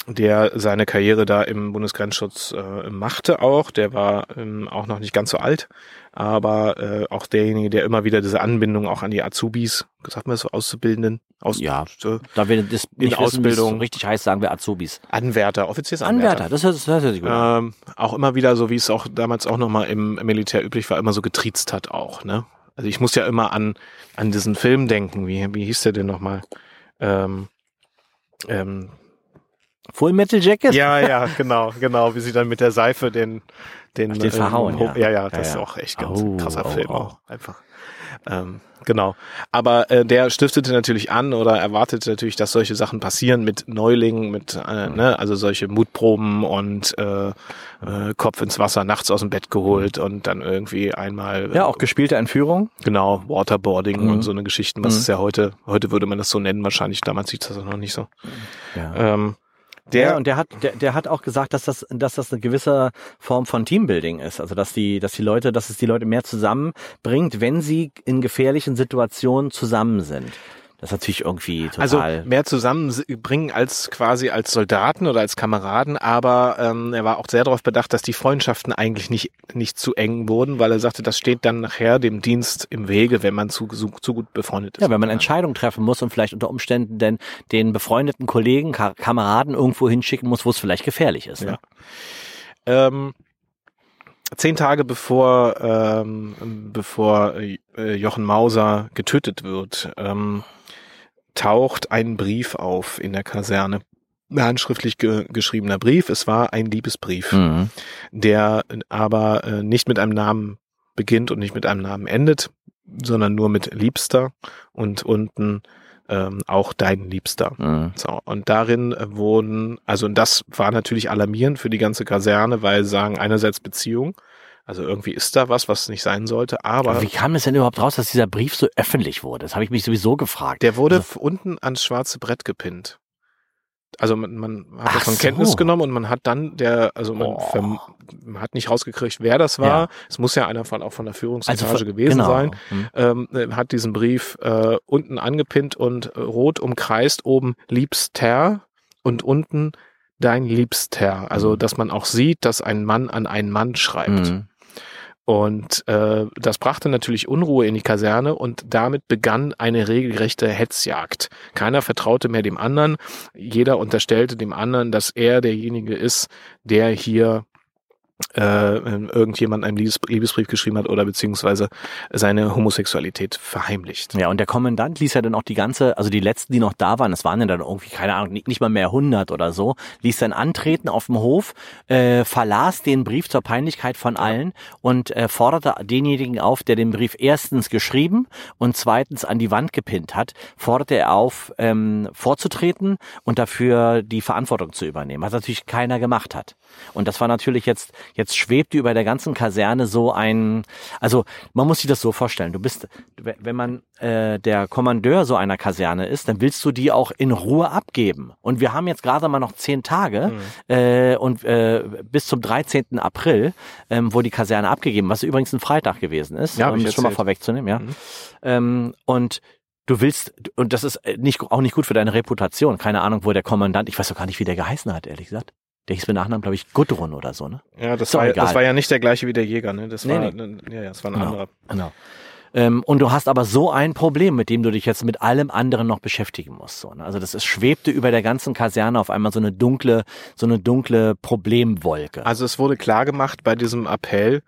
der seine Karriere da im Bundesgrenzschutz äh, machte auch. Der war ähm, auch noch nicht ganz so alt, aber äh, auch derjenige, der immer wieder diese Anbindung auch an die Azubis, sagt man so, Auszubildenden, aus, Ja. so, Da wir das In wissen, Ausbildung. richtig heißt, sagen wir Azubis. Anwärter, Offiziersanwärter. Anwärter, das hört, das hört sich gut an. ähm, auch immer wieder, so wie es auch damals auch nochmal im Militär üblich war, immer so getriezt hat auch, ne? Also ich muss ja immer an, an diesen Film denken, wie, wie hieß der denn nochmal? Ähm, ähm, Full Metal Jacket? ja, ja, genau, genau, wie sie dann mit der Seife den, den, Ach, den verhauen, hoch- ja. ja, ja, das Ja, ist ja. auch echt ganz Oh, krasser oh, Film oh. auch, einfach. Ähm, genau. Aber äh, der stiftete natürlich an oder erwartete natürlich, dass solche Sachen passieren mit Neulingen, mit äh, ne, also solche Mutproben und äh, äh, Kopf ins Wasser, nachts aus dem Bett geholt und dann irgendwie einmal Ja, auch gespielte Entführung. genau Waterboarding Mhm. und so eine Geschichten, was Mhm. es ja heute, heute würde man das so nennen, wahrscheinlich damals sieht das noch nicht so. Ja. Ähm, Der, der und der hat, der, der hat auch gesagt, dass das, dass das eine gewisse Form von Teambuilding ist. Also dass die, dass die Leute, dass es die Leute mehr zusammenbringt, wenn sie in gefährlichen Situationen zusammen sind. Das ist natürlich irgendwie Also total. mehr zusammenbringen als quasi als Soldaten oder als Kameraden, aber ähm, er war auch sehr darauf bedacht, dass die Freundschaften eigentlich nicht, nicht zu eng wurden, weil er sagte, das steht dann nachher dem Dienst im Wege, wenn man zu, zu, zu gut befreundet ist. ja, wenn man. Entscheidungen treffen muss und vielleicht unter Umständen denn den befreundeten Kollegen, Ka Kameraden irgendwo hinschicken muss, wo es vielleicht gefährlich ist. Ne? Ja. Ähm, zehn Tage bevor, ähm, bevor äh, Jochen Mauser getötet wird, ähm, taucht ein Brief auf in der Kaserne. Ein handschriftlich ge geschriebener Brief. Es war ein Liebesbrief, Mhm. der aber äh, nicht mit einem Namen beginnt und nicht mit einem Namen endet, sondern nur mit Liebster und unten ähm, auch dein Liebster. Mhm. So, und darin äh, wurden, also und das war natürlich alarmierend für die ganze Kaserne, weil sagen einerseits Beziehung, also irgendwie ist da was, was nicht sein sollte, aber wie kam es denn überhaupt raus, dass dieser Brief so öffentlich wurde? Das habe ich mich sowieso gefragt. der wurde Also- unten ans schwarze Brett gepinnt. Also man, man hat davon so. Kenntnis genommen und man hat dann der, also man, Oh. man hat nicht rausgekriegt, wer das war. Ja. Es muss ja einer von auch von der Führungsetage Also, gewesen genau. sein. Mhm. ähm, äh, hat diesen Brief äh, unten angepinnt und äh, rot umkreist, oben Liebster und unten dein Liebster. Also, Mhm. dass man auch sieht, dass ein Mann an einen Mann schreibt. Mhm. Und äh, das brachte natürlich Unruhe in die Kaserne und damit begann eine regelrechte Hetzjagd. Keiner vertraute mehr dem anderen. Jeder unterstellte dem anderen, dass er derjenige ist, der hier äh, irgendjemand einen Liebes Liebesbrief geschrieben hat oder beziehungsweise seine Homosexualität verheimlicht. Ja, und der Kommandant ließ ja dann auch die ganze, also die letzten, die noch da waren, es waren ja dann irgendwie, keine Ahnung, nicht, nicht mal mehr 100 oder so, ließ dann antreten auf dem Hof, äh, verlas den Brief zur Peinlichkeit von allen und äh, forderte denjenigen auf, der den Brief erstens geschrieben und zweitens an die Wand gepinnt hat, forderte er auf, ähm, vorzutreten und dafür die Verantwortung zu übernehmen, was natürlich keiner gemacht hat. Und das war natürlich jetzt, jetzt schwebte über der ganzen Kaserne so ein, also man muss sich das so vorstellen, du bist, wenn man äh, der Kommandeur so einer Kaserne ist, dann willst du die auch in Ruhe abgeben. Und wir haben jetzt gerade mal noch zehn Tage äh, und äh, bis zum 13. April, ähm, wo die Kaserne abgegeben, was übrigens ein Freitag gewesen ist, Ja, um das schon mal vorwegzunehmen, ja. Mhm. Ähm, und du willst, und das ist äh, nicht, auch nicht gut für deine Reputation. Keine Ahnung, wo der Kommandant, ich weiß doch gar nicht, wie der geheißen hat, ehrlich gesagt. Der hieß mit Nachnamen, glaube ich, Gudrun oder so, ne? Ja, das war, das war ja nicht der gleiche wie der Jäger, ne? Das Nee, war, nee. ja, ja, das war ein Genau. anderer. Genau. Ähm, und du hast aber so ein Problem, mit dem du dich jetzt mit allem anderen noch beschäftigen musst. So, ne? Also das ist, schwebte über der ganzen Kaserne auf einmal so eine dunkle, so eine dunkle Problemwolke. Also es wurde klar gemacht bei diesem Appell,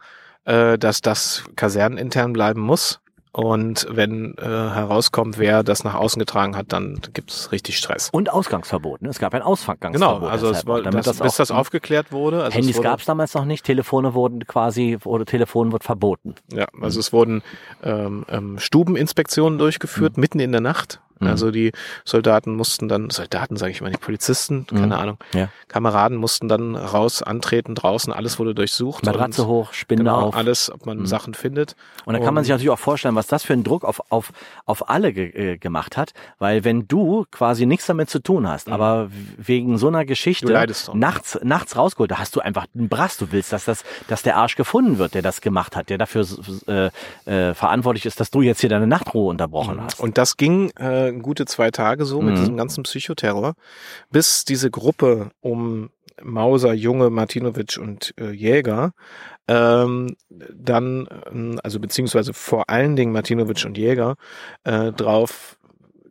äh, dass das kasernenintern bleiben muss. Und wenn äh, herauskommt, wer das nach außen getragen hat, dann gibt es richtig Stress. und Ausgangsverbot. Ne? Es gab ein Ausgangsverbot. Genau, also es war, damit das, bis auch- das aufgeklärt wurde. Also Handys gab es damals noch nicht, Telefone wurden quasi, oder Telefon wird verboten. Ja, also es wurden ähm, ähm, Stubeninspektionen durchgeführt, mitten in der Nacht. Mhm. Also die Soldaten mussten dann, Soldaten sage ich mal nicht, Polizisten, keine Mhm. Ahnung, Ja. Kameraden mussten dann raus, antreten, draußen, alles wurde durchsucht. Matratze hoch, Spinde genau, auf. alles, ob man Mhm. Sachen findet. Und da kann man sich natürlich auch vorstellen, was das für einen Druck auf, auf, auf alle ge äh, gemacht hat, weil wenn du quasi nichts damit zu tun hast, Mhm. aber wegen so einer Geschichte nachts, nachts rausgeholt, da hast du einfach einen Brass. Du willst, dass das, dass der Arsch gefunden wird, der das gemacht hat, der dafür äh, äh, verantwortlich ist, dass du jetzt hier deine Nachtruhe unterbrochen hast. Und das ging äh, gute zwei Tage so mit Mhm. diesem ganzen Psychoterror, bis diese Gruppe um Mauser, Junge, Martinovic und äh, Jäger ähm, dann, ähm, also beziehungsweise vor allen Dingen Martinovic und Jäger, äh, drauf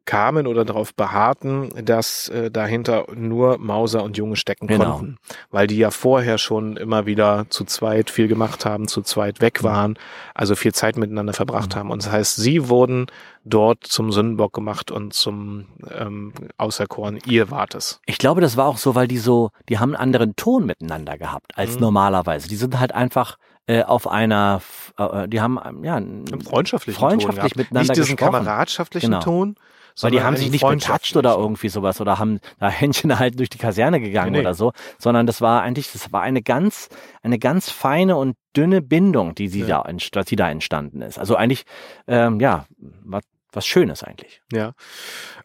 kamen oder darauf beharrten, dass äh, dahinter nur Mauser und Junge stecken Genau. konnten, weil die ja vorher schon immer wieder zu zweit viel gemacht haben, zu zweit weg waren, also viel Zeit miteinander verbracht haben. Und das heißt, sie wurden dort zum Sündenbock gemacht und zum ähm, Auserkoren, ihr wart es. Ich glaube, das war auch so, weil die so, die haben einen anderen Ton miteinander gehabt als Mhm. normalerweise. Die sind halt einfach äh, auf einer, äh, die haben ja freundschaftlichen freundschaftlich Ton gehabt. miteinander Nicht diesen gesprochen. kameradschaftlichen Genau. Ton, Weil die haben sich nicht betatscht oder irgendwie sowas oder haben da Händchen halt durch die Kaserne gegangen Nee, nee. oder so, sondern das war eigentlich, das war eine ganz, eine ganz feine und dünne Bindung, die sie Ja. da, die da entstanden ist. Also eigentlich, ähm, ja, was, was Schönes eigentlich. Ja.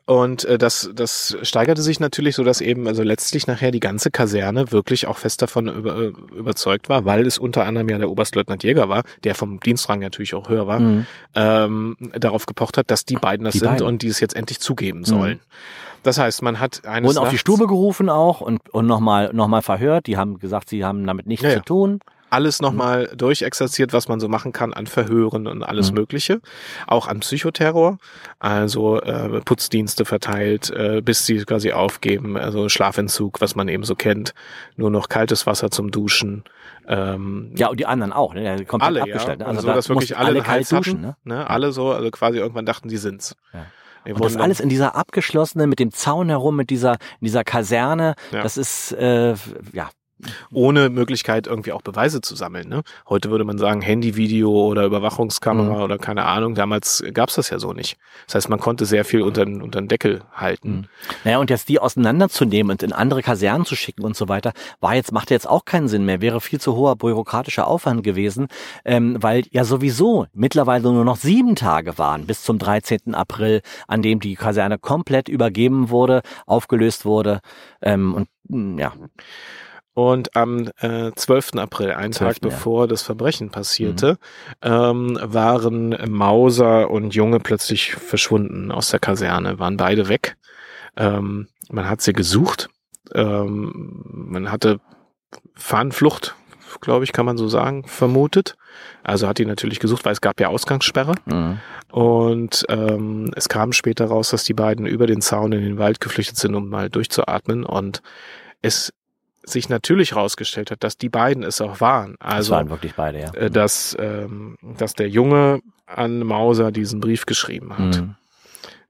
Und äh, das, das steigerte sich natürlich so, dass eben also letztlich nachher die ganze Kaserne wirklich auch fest davon über, äh, überzeugt war, weil es unter anderem ja der Oberstleutnant Jäger war, der vom Dienstrang natürlich auch höher war, Mhm. ähm, darauf gepocht hat, dass die beiden das Die sind beiden. und die es jetzt endlich zugeben sollen. Das heißt, man hat eines Wurden auf die Stube gerufen auch und, und nochmal noch mal verhört. Die haben gesagt, sie haben damit nichts Ja, ja. zu tun. Alles nochmal durchexerziert, was man so machen kann an Verhören und alles Mhm. Mögliche. Auch an Psychoterror, also äh, Putzdienste verteilt, äh, bis sie quasi aufgeben, also Schlafentzug, was man eben so kennt, nur noch kaltes Wasser zum Duschen. Ähm, Ja, und die anderen auch, ne? Komplett alle, abgestellt. ja. Ne? Also, da dass wirklich alle, alle kalt duschen. hatten, Ne? ne? Alle so, also quasi irgendwann dachten, die sind's. Ja. Und das alles in dieser abgeschlossenen, mit dem Zaun herum, mit dieser, in dieser Kaserne, Ja. das ist, äh, ja, ohne Möglichkeit irgendwie auch Beweise zu sammeln. Ne? Heute würde man sagen Handyvideo oder Überwachungskamera Mhm. oder keine Ahnung. Damals gab's das ja so nicht. Das heißt, man konnte sehr viel unter, den- unter den Deckel halten. Mhm. Naja, und jetzt die auseinanderzunehmen und in andere Kasernen zu schicken und so weiter, war jetzt, macht jetzt auch keinen Sinn mehr, wäre viel zu hoher bürokratischer Aufwand gewesen, ähm, weil ja sowieso mittlerweile nur noch sieben Tage waren bis zum 13. April, an dem die Kaserne komplett übergeben wurde, aufgelöst wurde, ähm, und mh, ja, Und am äh, 12. April, einen 12., Tag ja. bevor das Verbrechen passierte, ähm, waren Mauser und Junge plötzlich verschwunden aus der Kaserne, waren beide weg. Ähm, man hat sie gesucht. Ähm, man hatte Fahnenflucht, glaube ich, kann man so sagen, vermutet. Also hat die natürlich gesucht, weil es gab ja Ausgangssperre. mhm. Und ähm, es kam später raus, dass die beiden über den Zaun in den Wald geflüchtet sind, um mal durchzuatmen. Und es sich natürlich herausgestellt hat, dass die beiden es auch waren. das Also, waren wirklich beide, ja. äh, dass, ähm, dass der Junge an Mauser diesen Brief geschrieben hat. Mhm.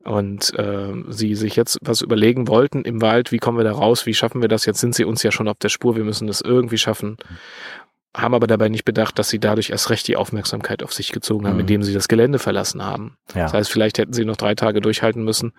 Und ähm, sie sich jetzt was überlegen wollten im Wald, wie kommen wir da raus, wie schaffen wir das? Jetzt sind sie uns ja schon auf der Spur, wir müssen das irgendwie schaffen. Haben aber dabei nicht bedacht, dass sie dadurch erst recht die Aufmerksamkeit auf sich gezogen haben, Mhm. indem sie das Gelände verlassen haben. Ja. Das heißt, vielleicht hätten sie noch drei Tage durchhalten müssen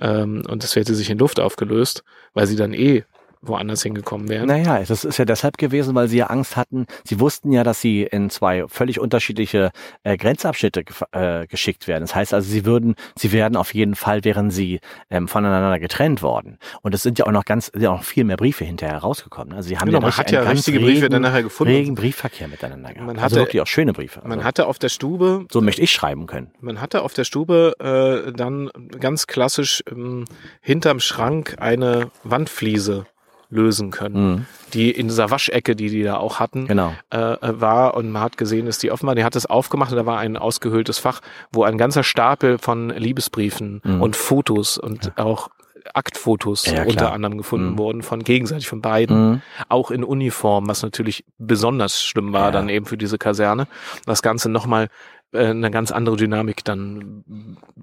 ähm, und das hätte sich in Luft aufgelöst, weil sie dann eh woanders hingekommen wären. Naja, das ist ja deshalb gewesen, weil sie ja Angst hatten. Sie wussten ja, dass sie in zwei völlig unterschiedliche äh, Grenzabschnitte äh, geschickt werden. Das heißt also, sie würden, sie werden auf jeden Fall, wären sie ähm, voneinander getrennt worden. Und es sind ja auch noch ganz, ja auch noch viel mehr Briefe hinterher rausgekommen. Also sie haben Genau, ja, man hat ja richtige Briefe regen, dann nachher gefunden. regen Briefverkehr miteinander gehabt. Man also hatte- wirklich auch schöne Briefe. Also, Man hatte auf der Stube so möchte ich schreiben können. Man hatte auf der Stube äh, dann ganz klassisch ähm, hinterm Schrank eine Wandfliese lösen können, Mhm. die in dieser Waschecke, die die da auch hatten, Genau. äh, äh, war und man hat gesehen, dass die offen war. Die hat es aufgemacht und da war ein ausgehöhltes Fach, wo ein ganzer Stapel von Liebesbriefen Mhm. und Fotos und auch Aktfotos Ja, unter anderem gefunden Mhm. wurden von gegenseitig von beiden Mhm. auch in Uniform, was natürlich besonders schlimm war Ja. dann eben für diese Kaserne. Das Ganze nochmal eine ganz andere Dynamik dann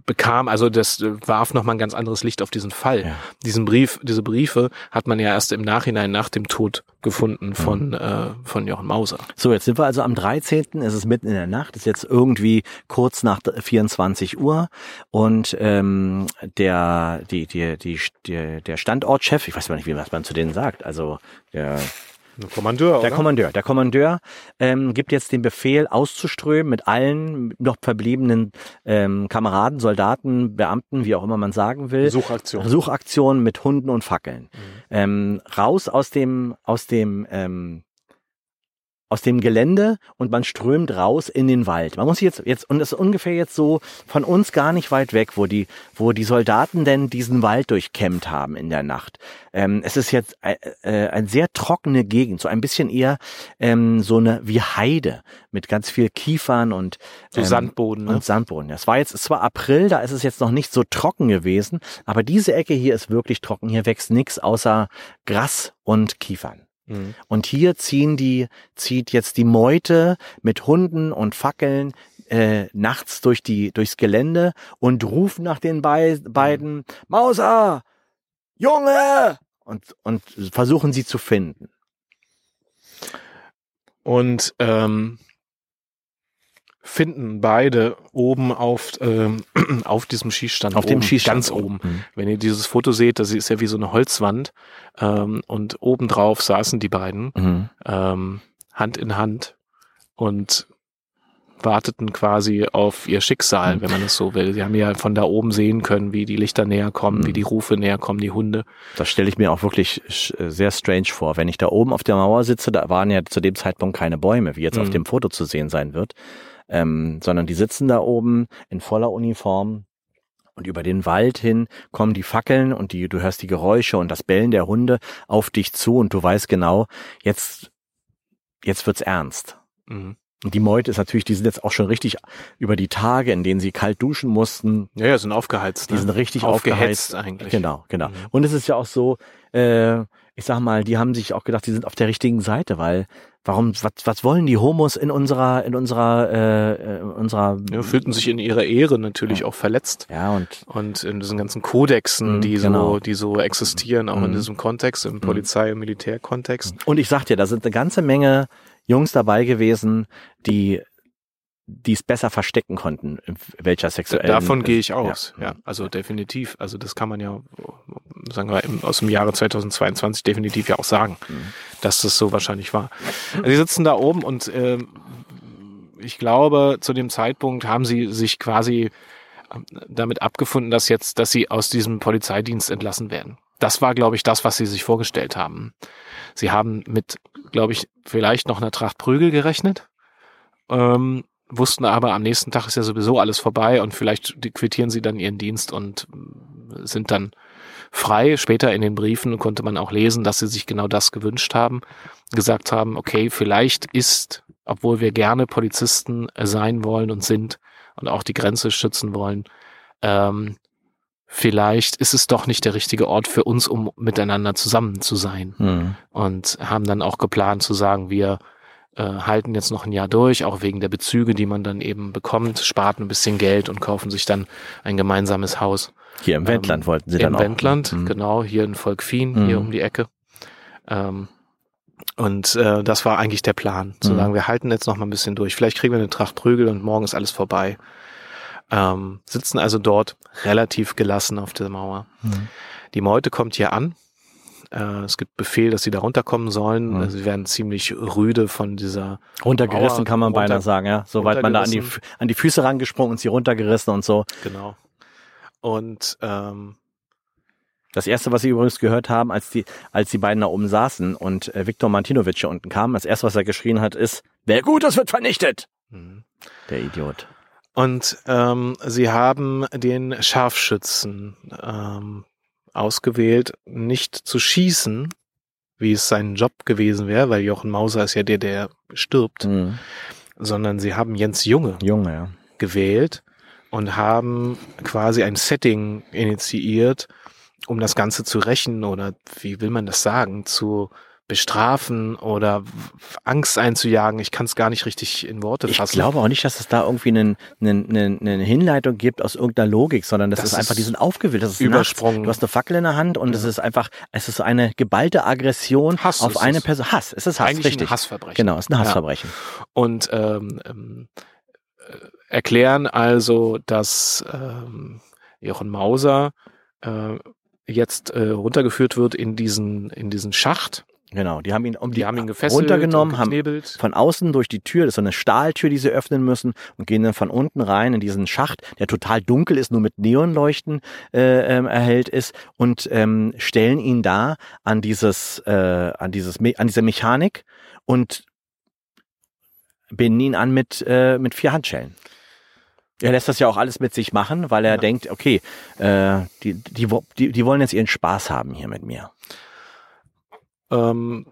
bekam. Also das äh, warf nochmal ein ganz anderes Licht auf diesen Fall. Ja. Diesen Brief, diese Briefe hat man ja erst im Nachhinein nach dem Tod gefunden von, äh, von Jochen Mauser. So, jetzt sind wir also am 13. Es ist mitten in der Nacht, ist jetzt irgendwie kurz nach 24 Uhr und ähm, der, die, die, die, die, der Standortchef, ich weiß mal nicht, wie man zu denen sagt, also der, Ein Kommandeur, der oder? Kommandeur, der Kommandeur ähm, gibt jetzt den Befehl auszuströmen mit allen noch verbliebenen ähm, Kameraden, Soldaten, Beamten, wie auch immer man sagen will. Suchaktion. Suchaktion mit Hunden und Fackeln. Ähm, raus aus dem, aus dem, ähm, aus dem Gelände und man strömt raus in den Wald. Man muss jetzt, jetzt, und das ist ungefähr jetzt so von uns gar nicht weit weg, wo die, wo die Soldaten denn diesen Wald durchkämmt haben in der Nacht. Ähm, es ist jetzt äh, äh, eine sehr trockene Gegend, so ein bisschen eher ähm, so eine wie Heide mit ganz viel Kiefern und So ähm, Sandboden, ne? und Sandboden. Das war jetzt, es war April, da ist es jetzt noch nicht so trocken gewesen, aber diese Ecke hier ist wirklich trocken. Hier wächst nichts außer Gras und Kiefern. Mhm. Und hier ziehen die, zieht jetzt die Meute mit Hunden und Fackeln äh, nachts durch die, durchs Gelände und rufen nach den bei, beiden Mauser, Junge! Und, und versuchen sie zu finden. Und ähm, finden beide oben auf, ähm, auf diesem Schießstand. Auf dem oben, Schießstand Ganz oben. Mhm. Wenn ihr dieses Foto seht, das ist ja wie so eine Holzwand. Ähm, und obendrauf saßen die beiden Mhm. ähm, Hand in Hand und warteten quasi auf ihr Schicksal, Mhm. wenn man es so will. Sie haben ja von da oben sehen können, wie die Lichter näher kommen, Mhm. wie die Rufe näher kommen, die Hunde. Das stelle ich mir auch wirklich äh, sehr strange vor. Wenn ich da oben auf der Mauer sitze, da waren ja zu dem Zeitpunkt keine Bäume, wie jetzt auf Mhm. dem Foto zu sehen sein wird, ähm, sondern die sitzen da oben in voller Uniform. Und über den Wald hin kommen die Fackeln und die, du hörst die Geräusche und das Bellen der Hunde auf dich zu und du weißt genau, jetzt, jetzt wird's ernst. Mhm. Und die Meute ist natürlich, die sind jetzt auch schon richtig über die Tage, in denen sie kalt duschen mussten, Ja, ja, sind aufgeheizt. die ne? sind richtig aufgehetzt aufgeheizt. eigentlich. Genau, genau. Mhm. Und es ist ja auch so, äh, ich sag mal, die haben sich auch gedacht, die sind auf der richtigen Seite, weil warum, was, was wollen die Homos in unserer, in unserer, äh, in unserer, Ja, fühlten sich in ihrer Ehre natürlich Ja. auch verletzt. ja und Und in diesen ganzen Kodexen, Mhm, die genau. so, die so existieren, auch in Mhm. diesem Kontext, im Polizei- und Militärkontext. und ich sag dir, da sind eine ganze Menge Jungs dabei gewesen, die die es besser verstecken konnten, in welcher sexuellen. Davon gehe ich aus. Ja. Ja. also definitiv. Also das kann man ja, sagen wir, im, aus dem Jahre 2022 definitiv ja auch sagen, Mhm. dass das so wahrscheinlich war. Sie sitzen da oben und ähm, ich glaube, zu dem Zeitpunkt haben sie sich quasi ähm, damit abgefunden, dass jetzt, dass sie aus diesem Polizeidienst entlassen werden. Das war, glaube ich, das, was sie sich vorgestellt haben. Sie haben mit, glaube ich, vielleicht noch einer Tracht Prügel gerechnet. Ähm, wussten aber, am nächsten Tag ist ja sowieso alles vorbei und vielleicht quittieren sie dann ihren Dienst und äh, sind dann frei. Später in den Briefen konnte man auch lesen, dass sie sich genau das gewünscht haben, gesagt haben, okay, vielleicht ist, obwohl wir gerne Polizisten äh, sein wollen und sind und auch die Grenze schützen wollen, ähm, vielleicht ist es doch nicht der richtige Ort für uns, um miteinander zusammen zu sein Mhm. und haben dann auch geplant zu sagen, wir äh, halten jetzt noch ein Jahr durch, auch wegen der Bezüge, die man dann eben bekommt, spart ein bisschen Geld und kaufen sich dann ein gemeinsames Haus. Hier im Wendland Ähm, wollten sie dann Im auch. Wendland, Mhm. genau, hier in Volkfien, hier Mhm. um die Ecke. Ähm, und äh, das war eigentlich der Plan, zu Mhm. sagen, wir halten jetzt noch mal ein bisschen durch. Vielleicht kriegen wir eine Tracht Prügel und morgen ist alles vorbei. Ähm, sitzen also dort relativ gelassen auf der Mauer. Mhm. Die Meute kommt hier an. Äh, es gibt Befehl, dass sie da runterkommen sollen. Mhm. Sie werden ziemlich rüde von dieser. Runtergerissen Mauer kann man beinahe runter- sagen, ja. Soweit man da an die, an die Füße rangesprungen und sie runtergerissen und so. Genau. Und ähm, Das erste, was Sie übrigens gehört haben, als die, als die beiden da oben saßen und äh, Viktor Martinovic hier unten kam, das erste, was er geschrien hat, ist, wer gut ist, wird vernichtet. mh. Der Idiot. Und ähm, sie haben den Scharfschützen ähm, ausgewählt, nicht zu schießen, wie es sein Job gewesen wäre, weil Jochen Mauser ist ja der, der stirbt, Mhm. sondern sie haben Jens Junge Junge, ja. gewählt und haben quasi ein Setting initiiert, um das Ganze zu rächen oder wie will man das sagen, zu bestrafen oder Angst einzujagen. Ich kann es gar nicht richtig in Worte Ich fassen. glaube auch nicht, dass es da irgendwie einen, einen, eine Hinleitung gibt aus irgendeiner Logik, sondern das, Das ist einfach, die sind aufgewühlt. Das ist übersprungen. Nachts. Du hast eine Fackel in der Hand und es ist einfach, es ist so eine geballte Aggression Hass auf eine. Person. Hass, es ist Hass, Eigentlich richtig. ein Hassverbrechen. Genau, es ist ein Ja. Hassverbrechen. und ähm, ähm, äh, erklären also, dass ähm, Jochen Mauser äh, jetzt äh, runtergeführt wird in diesen in diesen Schacht. Genau, die haben ihn um Die, die, haben ihn gefesselt, runtergenommen, haben von außen durch die Tür, das ist so eine Stahltür, die sie öffnen müssen und gehen dann von unten rein in diesen Schacht, der total dunkel ist, nur mit Neonleuchten äh, ähm, erhellt ist und ähm, stellen ihn da an dieses, äh, an dieses, an diese Mechanik und binden ihn an mit äh, mit vier Handschellen. Er lässt das ja auch alles mit sich machen, weil er Ja. denkt, okay, äh, die, die, die, die wollen jetzt ihren Spaß haben hier mit mir. Ähm,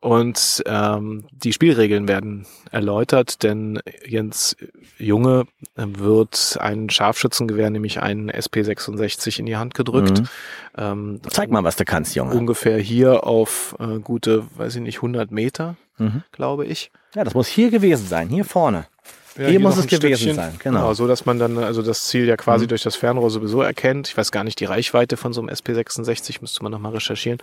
und ähm, die Spielregeln werden erläutert, denn Jens Junge wird ein Scharfschützengewehr, nämlich einen SP66 in die Hand gedrückt. Mhm. Ähm, Zeig mal, was du kannst, Junge. ungefähr hier auf äh, gute, weiß ich nicht, 100 Meter, Mhm. glaube ich. Ja, das muss hier gewesen sein, hier vorne. Ja, Hier muss noch es gewesen Stückchen. sein, genau. So dass man dann also das Ziel ja quasi Mhm. durch das Fernrohr sowieso erkennt. Ich weiß gar nicht die Reichweite von so einem SP66, müsste man nochmal recherchieren.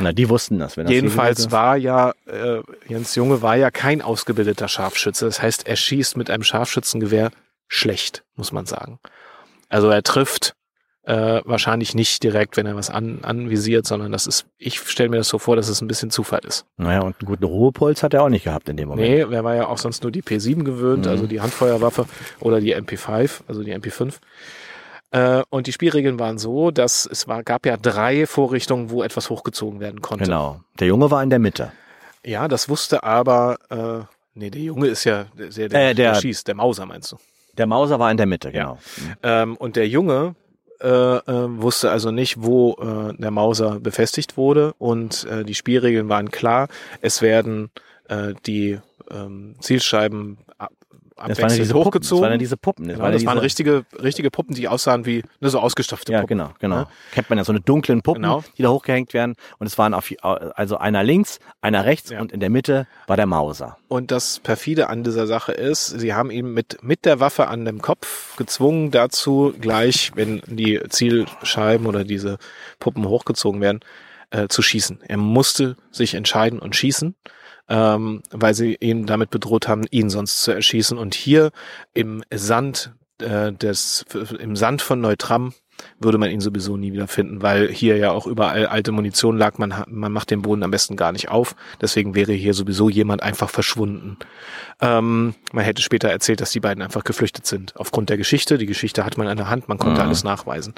Na, die wussten das. Wenn das Jedenfalls hier war ja, äh, Jens Junge war ja kein ausgebildeter Scharfschütze. Das heißt, er schießt mit einem Scharfschützengewehr schlecht, muss man sagen. Also er trifft äh, wahrscheinlich nicht direkt, wenn er was an, anvisiert, sondern das ist, ich stelle mir das so vor, dass es ein bisschen Zufall ist. Naja, und einen guten Ruhepuls hat er auch nicht gehabt in dem Moment. Nee, er war ja auch sonst nur die P7 gewöhnt, Mhm. also die Handfeuerwaffe oder die MP5, also die MP5. Äh, und die Spielregeln waren so, dass es war, gab ja drei Vorrichtungen, wo etwas hochgezogen werden konnte. Genau. Der Junge war in der Mitte. Ja, das wusste aber, äh, nee, der Junge ist ja der, der, Äh, der- schießt, der Mauser meinst du. Der Mauser war in der Mitte, Ja. genau. Ähm, und der Junge äh, äh, wusste also nicht, wo äh, der Mauser befestigt wurde und äh, die Spielregeln waren klar. Es werden äh, die ähm, Zielscheiben Das waren ja diese Puppen. Das hochgezogen. waren ja diese Puppen. Waren ja das waren richtige, richtige Puppen, die aussahen wie ne, so ausgestopfte Ja, Puppen. genau, genau. Ja. Kennt man ja so eine dunklen Puppen, Genau. die da hochgehängt werden. Und es waren auf, also einer links, einer rechts Ja. und in der Mitte war der Mauser. Und das perfide an dieser Sache ist, sie haben ihn mit, mit der Waffe an dem Kopf gezwungen dazu, gleich, wenn die Zielscheiben oder diese Puppen hochgezogen werden, äh, zu schießen. Er musste sich entscheiden und schießen, ähm, weil sie ihn damit bedroht haben, ihn sonst zu erschießen. Und hier im Sand äh, des, im Sand von Neutram würde man ihn sowieso nie wieder finden, weil hier ja auch überall alte Munition lag. Man, man macht den Boden am besten gar nicht auf. Deswegen wäre hier sowieso jemand einfach verschwunden. Ähm, man hätte später erzählt, dass die beiden einfach geflüchtet sind. Aufgrund der Geschichte. Die Geschichte hat man in der Hand, man konnte Mhm. alles nachweisen.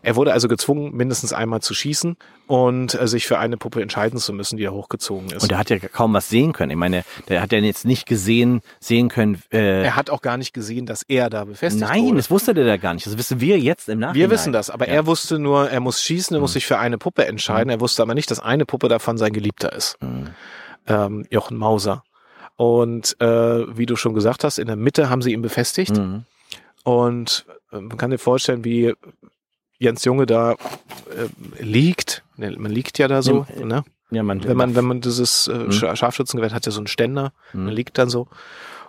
Er wurde also gezwungen, mindestens einmal zu schießen und äh, sich für eine Puppe entscheiden zu müssen, die er hochgezogen ist. Und er hat ja kaum was sehen können. Ich meine, der hat ja jetzt nicht gesehen, sehen können. Äh, er hat auch gar nicht gesehen, dass er da befestigt nein, wurde. das wusste der da gar nicht. Das wissen wir jetzt im Nachhinein. Wir wissen das, aber Ja. er wusste nur, er muss schießen, er muss sich für eine Puppe entscheiden. Er wusste aber nicht, dass eine Puppe davon sein Geliebter ist. Mhm. Ähm, Jochen Mauser. Und äh, wie du schon gesagt hast, in der Mitte haben sie ihn befestigt. Mhm. Und äh, man kann dir vorstellen, wie Jens Junge da äh, liegt. Ne, Man liegt ja da so, Ja, ne? Ja, man, Wenn man, wenn man dieses äh, Mhm. Sch- Scharfschützengewehr hat ja so einen Ständer, Mhm. man liegt dann so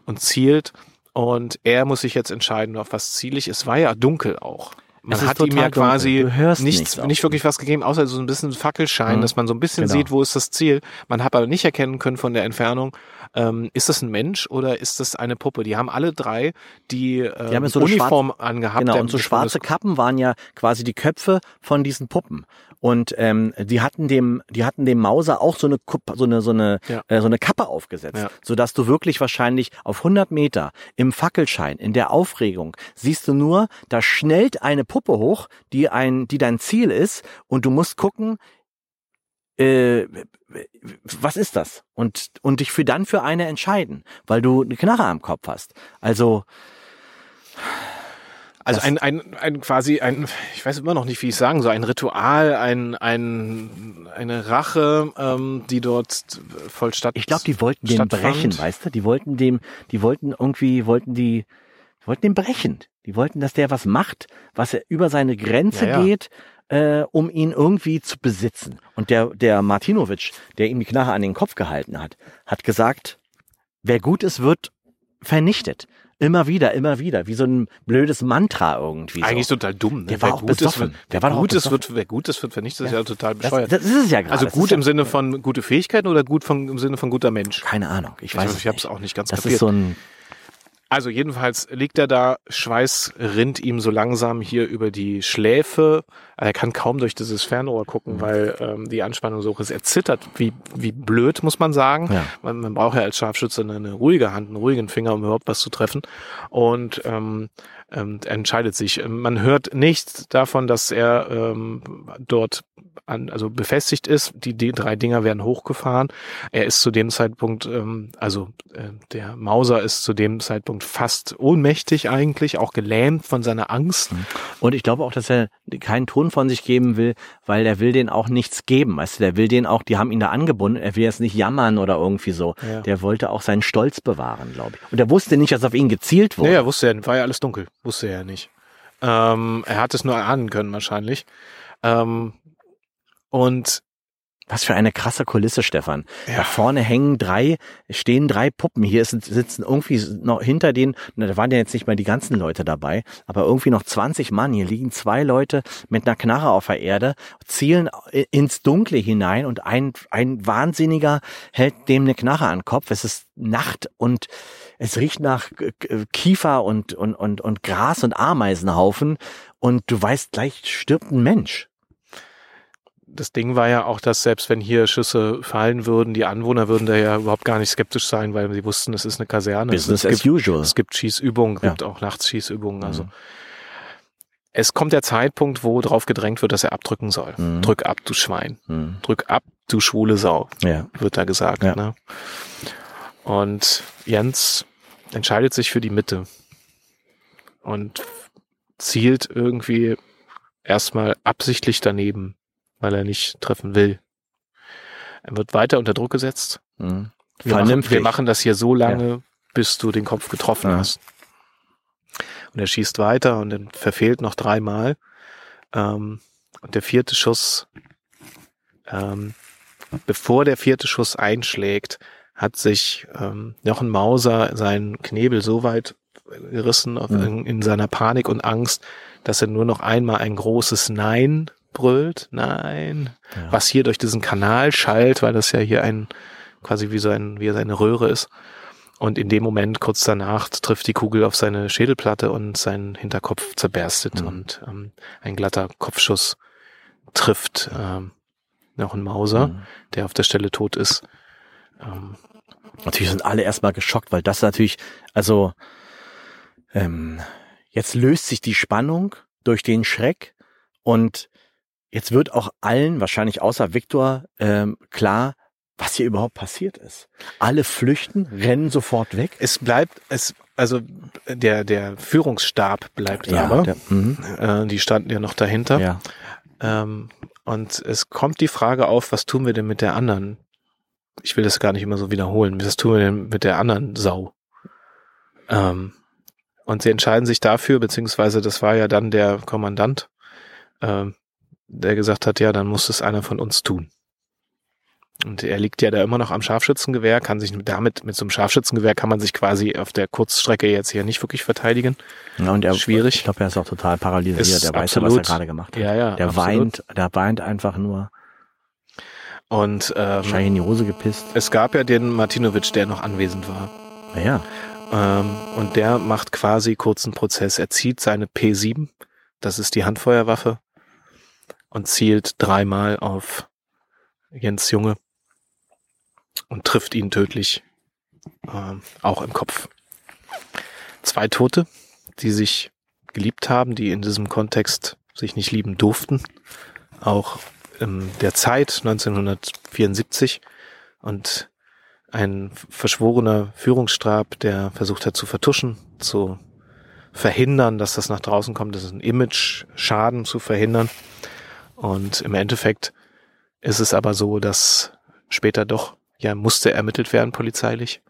und zielt. Und er muss sich jetzt entscheiden, auf was ziele ich. Es war ja dunkel auch. Man hat ihm ja quasi nichts, nichts nicht wirklich was gegeben, außer so ein bisschen Fackelschein, Mhm. dass man so ein bisschen Genau. sieht, wo ist das Ziel. Man hat aber nicht erkennen können von der Entfernung, ähm, ist das ein Mensch oder ist das eine Puppe? Die haben alle drei die, ähm, haben ja so Uniform angehabt. Genau, und so schwarze Kappen waren ja quasi die Köpfe von diesen Puppen. Und ähm, die hatten dem, die hatten dem Mauser auch so eine Kupp, so eine so eine Ja. äh, so eine Kappe aufgesetzt, Ja. so dass du wirklich wahrscheinlich auf 100 Meter im Fackelschein, in der Aufregung siehst du nur, da schnellt eine Puppe hoch, die ein, die dein Ziel ist, und du musst gucken, äh, was ist das? Und und dich für dann für eine entscheiden, weil du eine Knarre am Kopf hast. Also Also ein, ein, ein quasi ein, ich weiß immer noch nicht, wie ich sagen soll, ein Ritual, ein, ein, eine Rache, ähm, die dort voll statt. Ich glaube, die wollten den brechen, weißt du? Die wollten dem, die wollten irgendwie, wollten die, die wollten den brechen. Die wollten, dass der was macht, was er über seine Grenze Ja, ja. geht, äh, um ihn irgendwie zu besitzen. Und der, der Martinovic, der ihm die Knarre an den Kopf gehalten hat, hat gesagt, wer gut ist, wird vernichtet. Immer wieder, immer wieder, wie so ein blödes Mantra irgendwie. Eigentlich so. total dumm. Ne? Der war wer auch gut ist, besoffen. wird, Der war doch auch gut ist, besoffen. wird, wer gut ist, wird vernichtet. Das ist ja total das, bescheuert. das ist es ja gerade. also Das gut ist ja, im Sinne von gute Fähigkeiten oder gut von, im Sinne von guter Mensch? Keine Ahnung, ich Ich, weiß ich, es habe es auch nicht ganz Das kapiert. ist so ein, Also jedenfalls liegt er da, Schweiß rinnt ihm so langsam hier über die Schläfe. Er kann kaum durch dieses Fernrohr gucken, Mhm. weil ähm, die Anspannung so hoch ist. Er zittert wie, wie blöd, muss man sagen. Ja. Man, man braucht ja als Scharfschütze eine ruhige Hand, einen ruhigen Finger, um überhaupt was zu treffen. Und ähm, ähm, er entscheidet sich. Man hört nichts davon, dass er ähm, dort an, also befestigt ist. Die, die drei Dinger werden hochgefahren. Er ist zu dem Zeitpunkt, ähm, also äh, der Mauser ist zu dem Zeitpunkt fast ohnmächtig eigentlich, auch gelähmt von seiner Angst. Und ich glaube auch, dass er keinen Ton von sich geben will, weil er will denen auch nichts geben. Weißt du, der will denen auch, die haben ihn da angebunden, er will jetzt nicht jammern oder irgendwie so. Ja. Der wollte auch seinen Stolz bewahren, glaube ich. Und er wusste nicht, dass auf ihn gezielt wurde. Nee, er wusste ja, war ja alles dunkel, wusste er ja nicht. Ähm, er hat es nur ahnen können wahrscheinlich. Ähm, und Was für eine krasse Kulisse, Stefan. Ja. Da vorne hängen drei, stehen drei Puppen. Hier sitzen irgendwie noch hinter denen, da waren ja jetzt nicht mal die ganzen Leute dabei, aber irgendwie noch 20 Mann. Hier liegen zwei Leute mit einer Knarre auf der Erde, zielen ins Dunkle hinein und ein, ein Wahnsinniger hält dem eine Knarre an den Kopf. Es ist Nacht und es riecht nach Kiefer und, und, und, und Gras und Ameisenhaufen und du weißt, gleich stirbt ein Mensch. Das Ding war ja auch, dass selbst wenn hier Schüsse fallen würden, die Anwohner würden da ja überhaupt gar nicht skeptisch sein, weil sie wussten, es ist eine Kaserne. Business es as gibt, usual. Es gibt Schießübungen, Ja. gibt auch nachts Schießübungen. Also Mhm. es kommt der Zeitpunkt, wo drauf gedrängt wird, dass er abdrücken soll. Mhm. Drück ab, du Schwein. Hm. Drück ab, du schwule Sau, Ja. wird da gesagt. Ja. Ne? Und Jens entscheidet sich für die Mitte und zielt irgendwie erstmal absichtlich daneben, weil er nicht treffen will. Er wird weiter unter Druck gesetzt. Hm. Wir machen, wir machen das hier so lange, bis du den Kopf getroffen Ja. hast. Und er schießt weiter und dann verfehlt noch dreimal. Ähm, und der vierte Schuss, ähm, bevor der vierte Schuss einschlägt, hat sich ähm, Jochen Mauser seinen Knebel so weit gerissen auf, Mhm. in, in seiner Panik und Angst, dass er nur noch einmal ein großes Nein brüllt. Nein. Ja. Was hier durch diesen Kanal schallt, weil das ja hier ein, quasi wie so ein, wie seine Röhre ist. Und in dem Moment, kurz danach, trifft die Kugel auf seine Schädelplatte und sein Hinterkopf zerberstet Mhm. und ähm, ein glatter Kopfschuss trifft ähm, noch einen Mauser, Mhm. der auf der Stelle tot ist. Ähm, Natürlich sind alle erstmal geschockt, weil das natürlich, also ähm, jetzt löst sich die Spannung durch den Schreck und jetzt wird auch allen, wahrscheinlich außer Viktor, ähm, klar, was hier überhaupt passiert ist. Alle flüchten, rennen sofort weg. es bleibt, es, also der, der Führungsstab bleibt aber. der, mhm, äh, die standen ja noch dahinter. ja. Ähm, und es kommt die Frage auf, was tun wir denn mit der anderen? Ich will das gar nicht immer so wiederholen. Was tun wir denn mit der anderen Sau? Ähm, und sie entscheiden sich dafür, beziehungsweise das war ja dann der Kommandant, ähm, der gesagt hat, ja, dann muss es einer von uns tun. Und er liegt ja da immer noch am Scharfschützengewehr, kann sich damit, mit so einem Scharfschützengewehr kann man sich quasi auf der Kurzstrecke jetzt hier nicht wirklich verteidigen. ja und er, Schwierig. Ich glaube, er ist auch total paralysiert. Ist der weiß ja, was er gerade gemacht hat. Ja, ja. der absolut. weint, der weint einfach nur. Und ähm, Wahrscheinlich in die Hose gepisst. es gab ja den Martinovic, der noch anwesend war. Ja, Ähm, und der macht quasi kurzen Prozess. Er zieht seine P7, das ist die Handfeuerwaffe, und zielt dreimal auf Jens Junge und trifft ihn tödlich, ähm, auch im Kopf. Zwei Tote, die sich geliebt haben, die in diesem Kontext sich nicht lieben durften. Auch in der Zeit 1974 und ein verschworener Führungsstab, der versucht hat zu vertuschen, zu verhindern, dass das nach draußen kommt, das ist ein Image-Schaden zu verhindern. Und im Endeffekt ist es aber so, dass später doch, ja, musste ermittelt werden polizeilich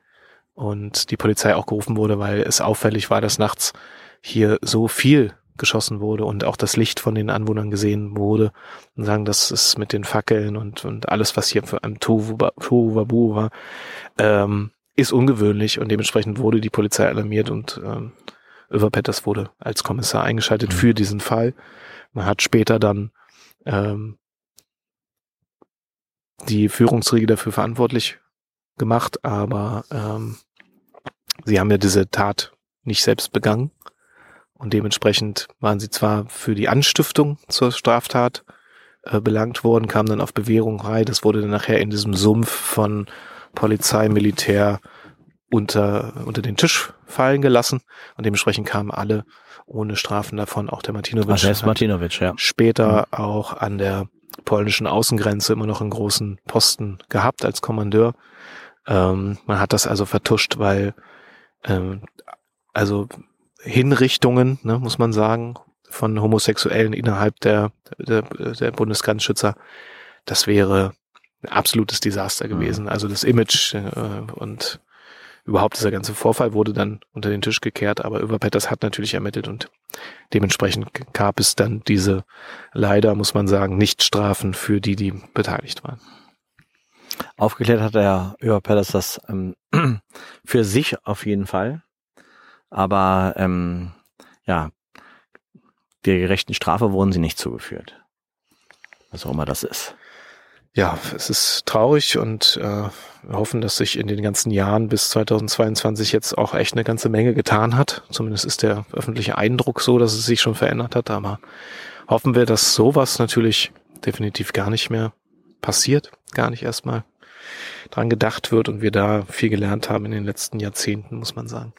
und die Polizei auch gerufen wurde, weil es auffällig war, dass nachts hier so viel geschossen wurde und auch das Licht von den Anwohnern gesehen wurde und sagen, das ist mit den Fackeln und, und alles, was hier für ein Tohuwabu war, ähm, ist ungewöhnlich und dementsprechend wurde die Polizei alarmiert und ähm, Överpetters wurde als Kommissar eingeschaltet Mhm. für diesen Fall. Man hat später dann ähm, die Führungsriege dafür verantwortlich gemacht, aber ähm, sie haben ja diese Tat nicht selbst begangen und dementsprechend waren sie zwar für die Anstiftung zur Straftat äh, belangt worden, kamen dann auf Bewährung rein. Das wurde dann nachher in diesem Sumpf von Polizei, Militär unter, unter den Tisch fallen gelassen und dementsprechend kamen alle ohne Strafen davon. Auch der Martinovic also Martinovic, ja. später auch an der polnischen Außengrenze immer noch einen großen Posten gehabt als Kommandeur. Ähm, man hat das also vertuscht, weil ähm, also Hinrichtungen, ne, muss man sagen, von Homosexuellen innerhalb der, der, der Bundesgrenzschützer, das wäre ein absolutes Desaster Mhm. gewesen. Also das Image äh, und überhaupt dieser ganze Vorfall wurde dann unter den Tisch gekehrt, aber Överpetters hat natürlich ermittelt und dementsprechend gab es dann diese leider, muss man sagen, Nichtstrafen für die, die beteiligt waren. Aufgeklärt hat der Överpalace das ähm, für sich auf jeden Fall. Aber ähm, ja, der gerechten Strafe wurden sie nicht zugeführt. Was auch immer das ist. Ja, es ist traurig und äh, wir hoffen, dass sich in den ganzen Jahren bis 2022 jetzt auch echt eine ganze Menge getan hat. Zumindest ist der öffentliche Eindruck so, dass es sich schon verändert hat. Aber hoffen wir, dass sowas natürlich definitiv gar nicht mehr passiert, gar nicht erstmal dran gedacht wird und wir da viel gelernt haben in den letzten Jahrzehnten, muss man sagen.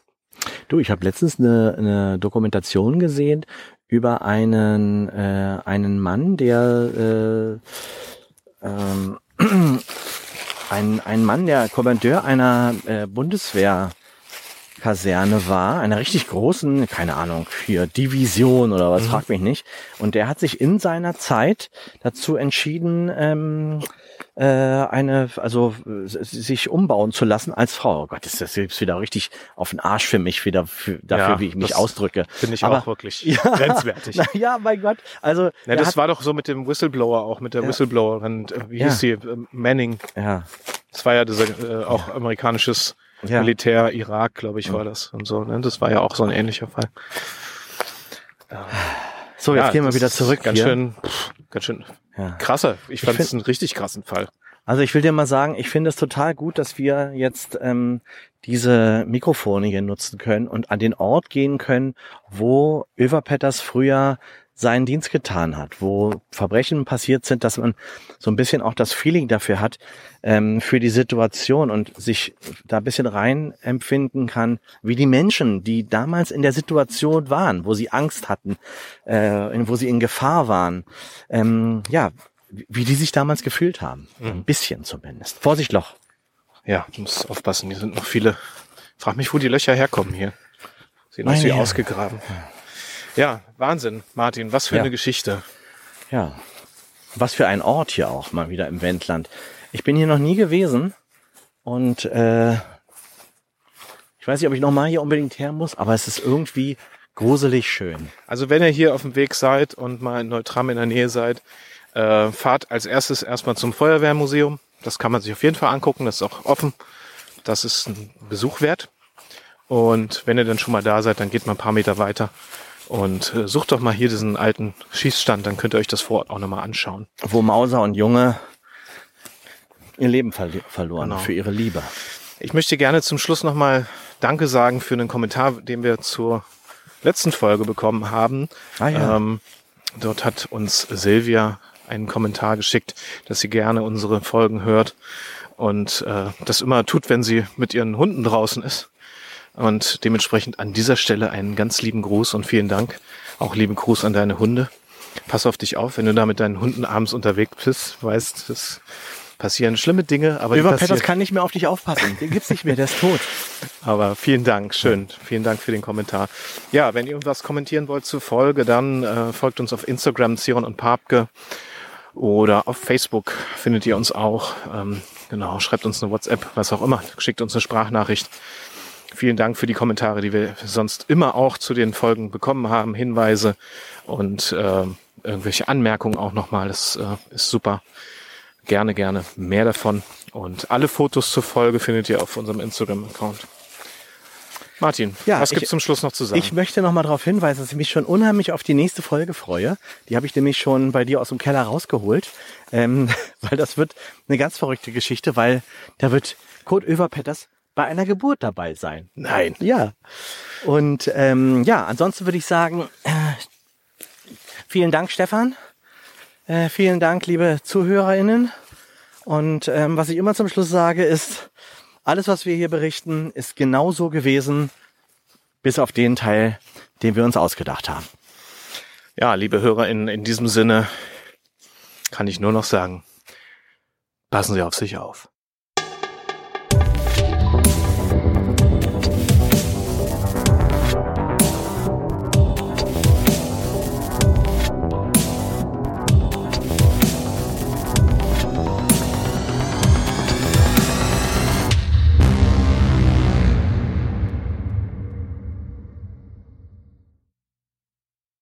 Du, ich habe letztens eine, eine Dokumentation gesehen über einen äh, einen Mann, der äh, ähm, ein, ein Mann, der Kommandeur einer äh, Bundeswehr Kaserne war, einer richtig großen, keine Ahnung, hier Division oder was, mhm. frag mich nicht. Und der hat sich in seiner Zeit dazu entschieden, ähm, äh, eine, also sich umbauen zu lassen als Frau. Oh Gott, ist das jetzt wieder richtig auf den Arsch für mich, wieder für, dafür, ja, wie ich mich ausdrücke. Finde ich Aber, auch wirklich ja, grenzwertig. Na, ja, mein Gott. Also ja, das war doch so mit dem Whistleblower auch, mit der ja. Whistleblowerin, äh, wie hieß sie, äh, Manning. Ja. Das war ja dieser äh, auch amerikanisches ja. Militär, Irak, glaube ich, war das und so. Ne? Das war ja auch so ein ähnlicher Fall. So, jetzt ja, gehen wir wieder zurück. Ganz hier. schön, pff, ganz schön ja. krasser. Ich fand es einen richtig krassen Fall. Also ich will dir mal sagen, ich finde es total gut, dass wir jetzt ähm, diese Mikrofone hier nutzen können und an den Ort gehen können, wo Överpetters früher seinen Dienst getan hat, wo Verbrechen passiert sind, dass man so ein bisschen auch das Feeling dafür hat, ähm, für die Situation und sich da ein bisschen rein empfinden kann, wie die Menschen, die damals in der Situation waren, wo sie Angst hatten, äh, wo sie in Gefahr waren, ähm, ja, wie die sich damals gefühlt haben. Mhm. Ein bisschen zumindest. Vorsicht, Loch. Ja, du musst aufpassen, hier sind noch viele. Frag mich, wo die Löcher herkommen hier. Sehen aus wie ausgegraben. Ja. Ja, Wahnsinn, Martin, was für ja. eine Geschichte. Ja, was für ein Ort hier auch mal wieder im Wendland. Ich bin hier noch nie gewesen und äh, ich weiß nicht, ob ich noch mal hier unbedingt her muss, aber es ist irgendwie gruselig schön. Also wenn ihr hier auf dem Weg seid und mal in Neutram in der Nähe seid, äh, fahrt als erstes erstmal zum Feuerwehrmuseum. Das kann man sich auf jeden Fall angucken, das ist auch offen. Das ist ein Besuch wert. Und wenn ihr dann schon mal da seid, dann geht mal ein paar Meter weiter und äh, sucht doch mal hier diesen alten Schießstand, dann könnt ihr euch das vor Ort auch nochmal anschauen. Wo Mauser und Junge ihr Leben ver verloren genau. für ihre Liebe. Ich möchte gerne zum Schluss nochmal Danke sagen für einen Kommentar, den wir zur letzten Folge bekommen haben. Ah, ja. Ähm, dort hat uns Silvia einen Kommentar geschickt, dass sie gerne unsere Folgen hört und äh, das immer tut, wenn sie mit ihren Hunden draußen ist. Und dementsprechend an dieser Stelle einen ganz lieben Gruß und vielen Dank. Auch lieben Gruß an deine Hunde. Pass auf dich auf, wenn du da mit deinen Hunden abends unterwegs bist, weißt, es passieren schlimme Dinge, aber Über Petters kann nicht mehr auf dich aufpassen. Den gibt's nicht mehr, der ist tot. Aber vielen Dank, schön. Vielen Dank für den Kommentar. Ja, wenn ihr irgendwas kommentieren wollt zur Folge, dann äh, folgt uns auf Instagram, Zion und Papke. Oder auf Facebook findet ihr uns auch. Ähm, genau, schreibt uns eine WhatsApp, was auch immer. Schickt uns eine Sprachnachricht. Vielen Dank für die Kommentare, die wir sonst immer auch zu den Folgen bekommen haben, Hinweise und äh, irgendwelche Anmerkungen auch nochmal. Das äh, ist super. Gerne, gerne mehr davon. Und alle Fotos zur Folge findet ihr auf unserem Instagram-Account. Martin, ja, was gibt's zum Schluss noch zu sagen? Ich möchte noch mal darauf hinweisen, dass ich mich schon unheimlich auf die nächste Folge freue. Die habe ich nämlich schon bei dir aus dem Keller rausgeholt, ähm, weil das wird eine ganz verrückte Geschichte, weil da wird Kurt Överpetters bei einer Geburt dabei sein. Nein. Ja. Und ähm, ja, ansonsten würde ich sagen, äh, vielen Dank, Stefan. Äh, vielen Dank, liebe ZuhörerInnen. Und ähm, was ich immer zum Schluss sage, ist, alles, was wir hier berichten, ist genauso gewesen, bis auf den Teil, den wir uns ausgedacht haben. Ja, liebe HörerInnen, in diesem Sinne kann ich nur noch sagen, passen Sie auf sich auf.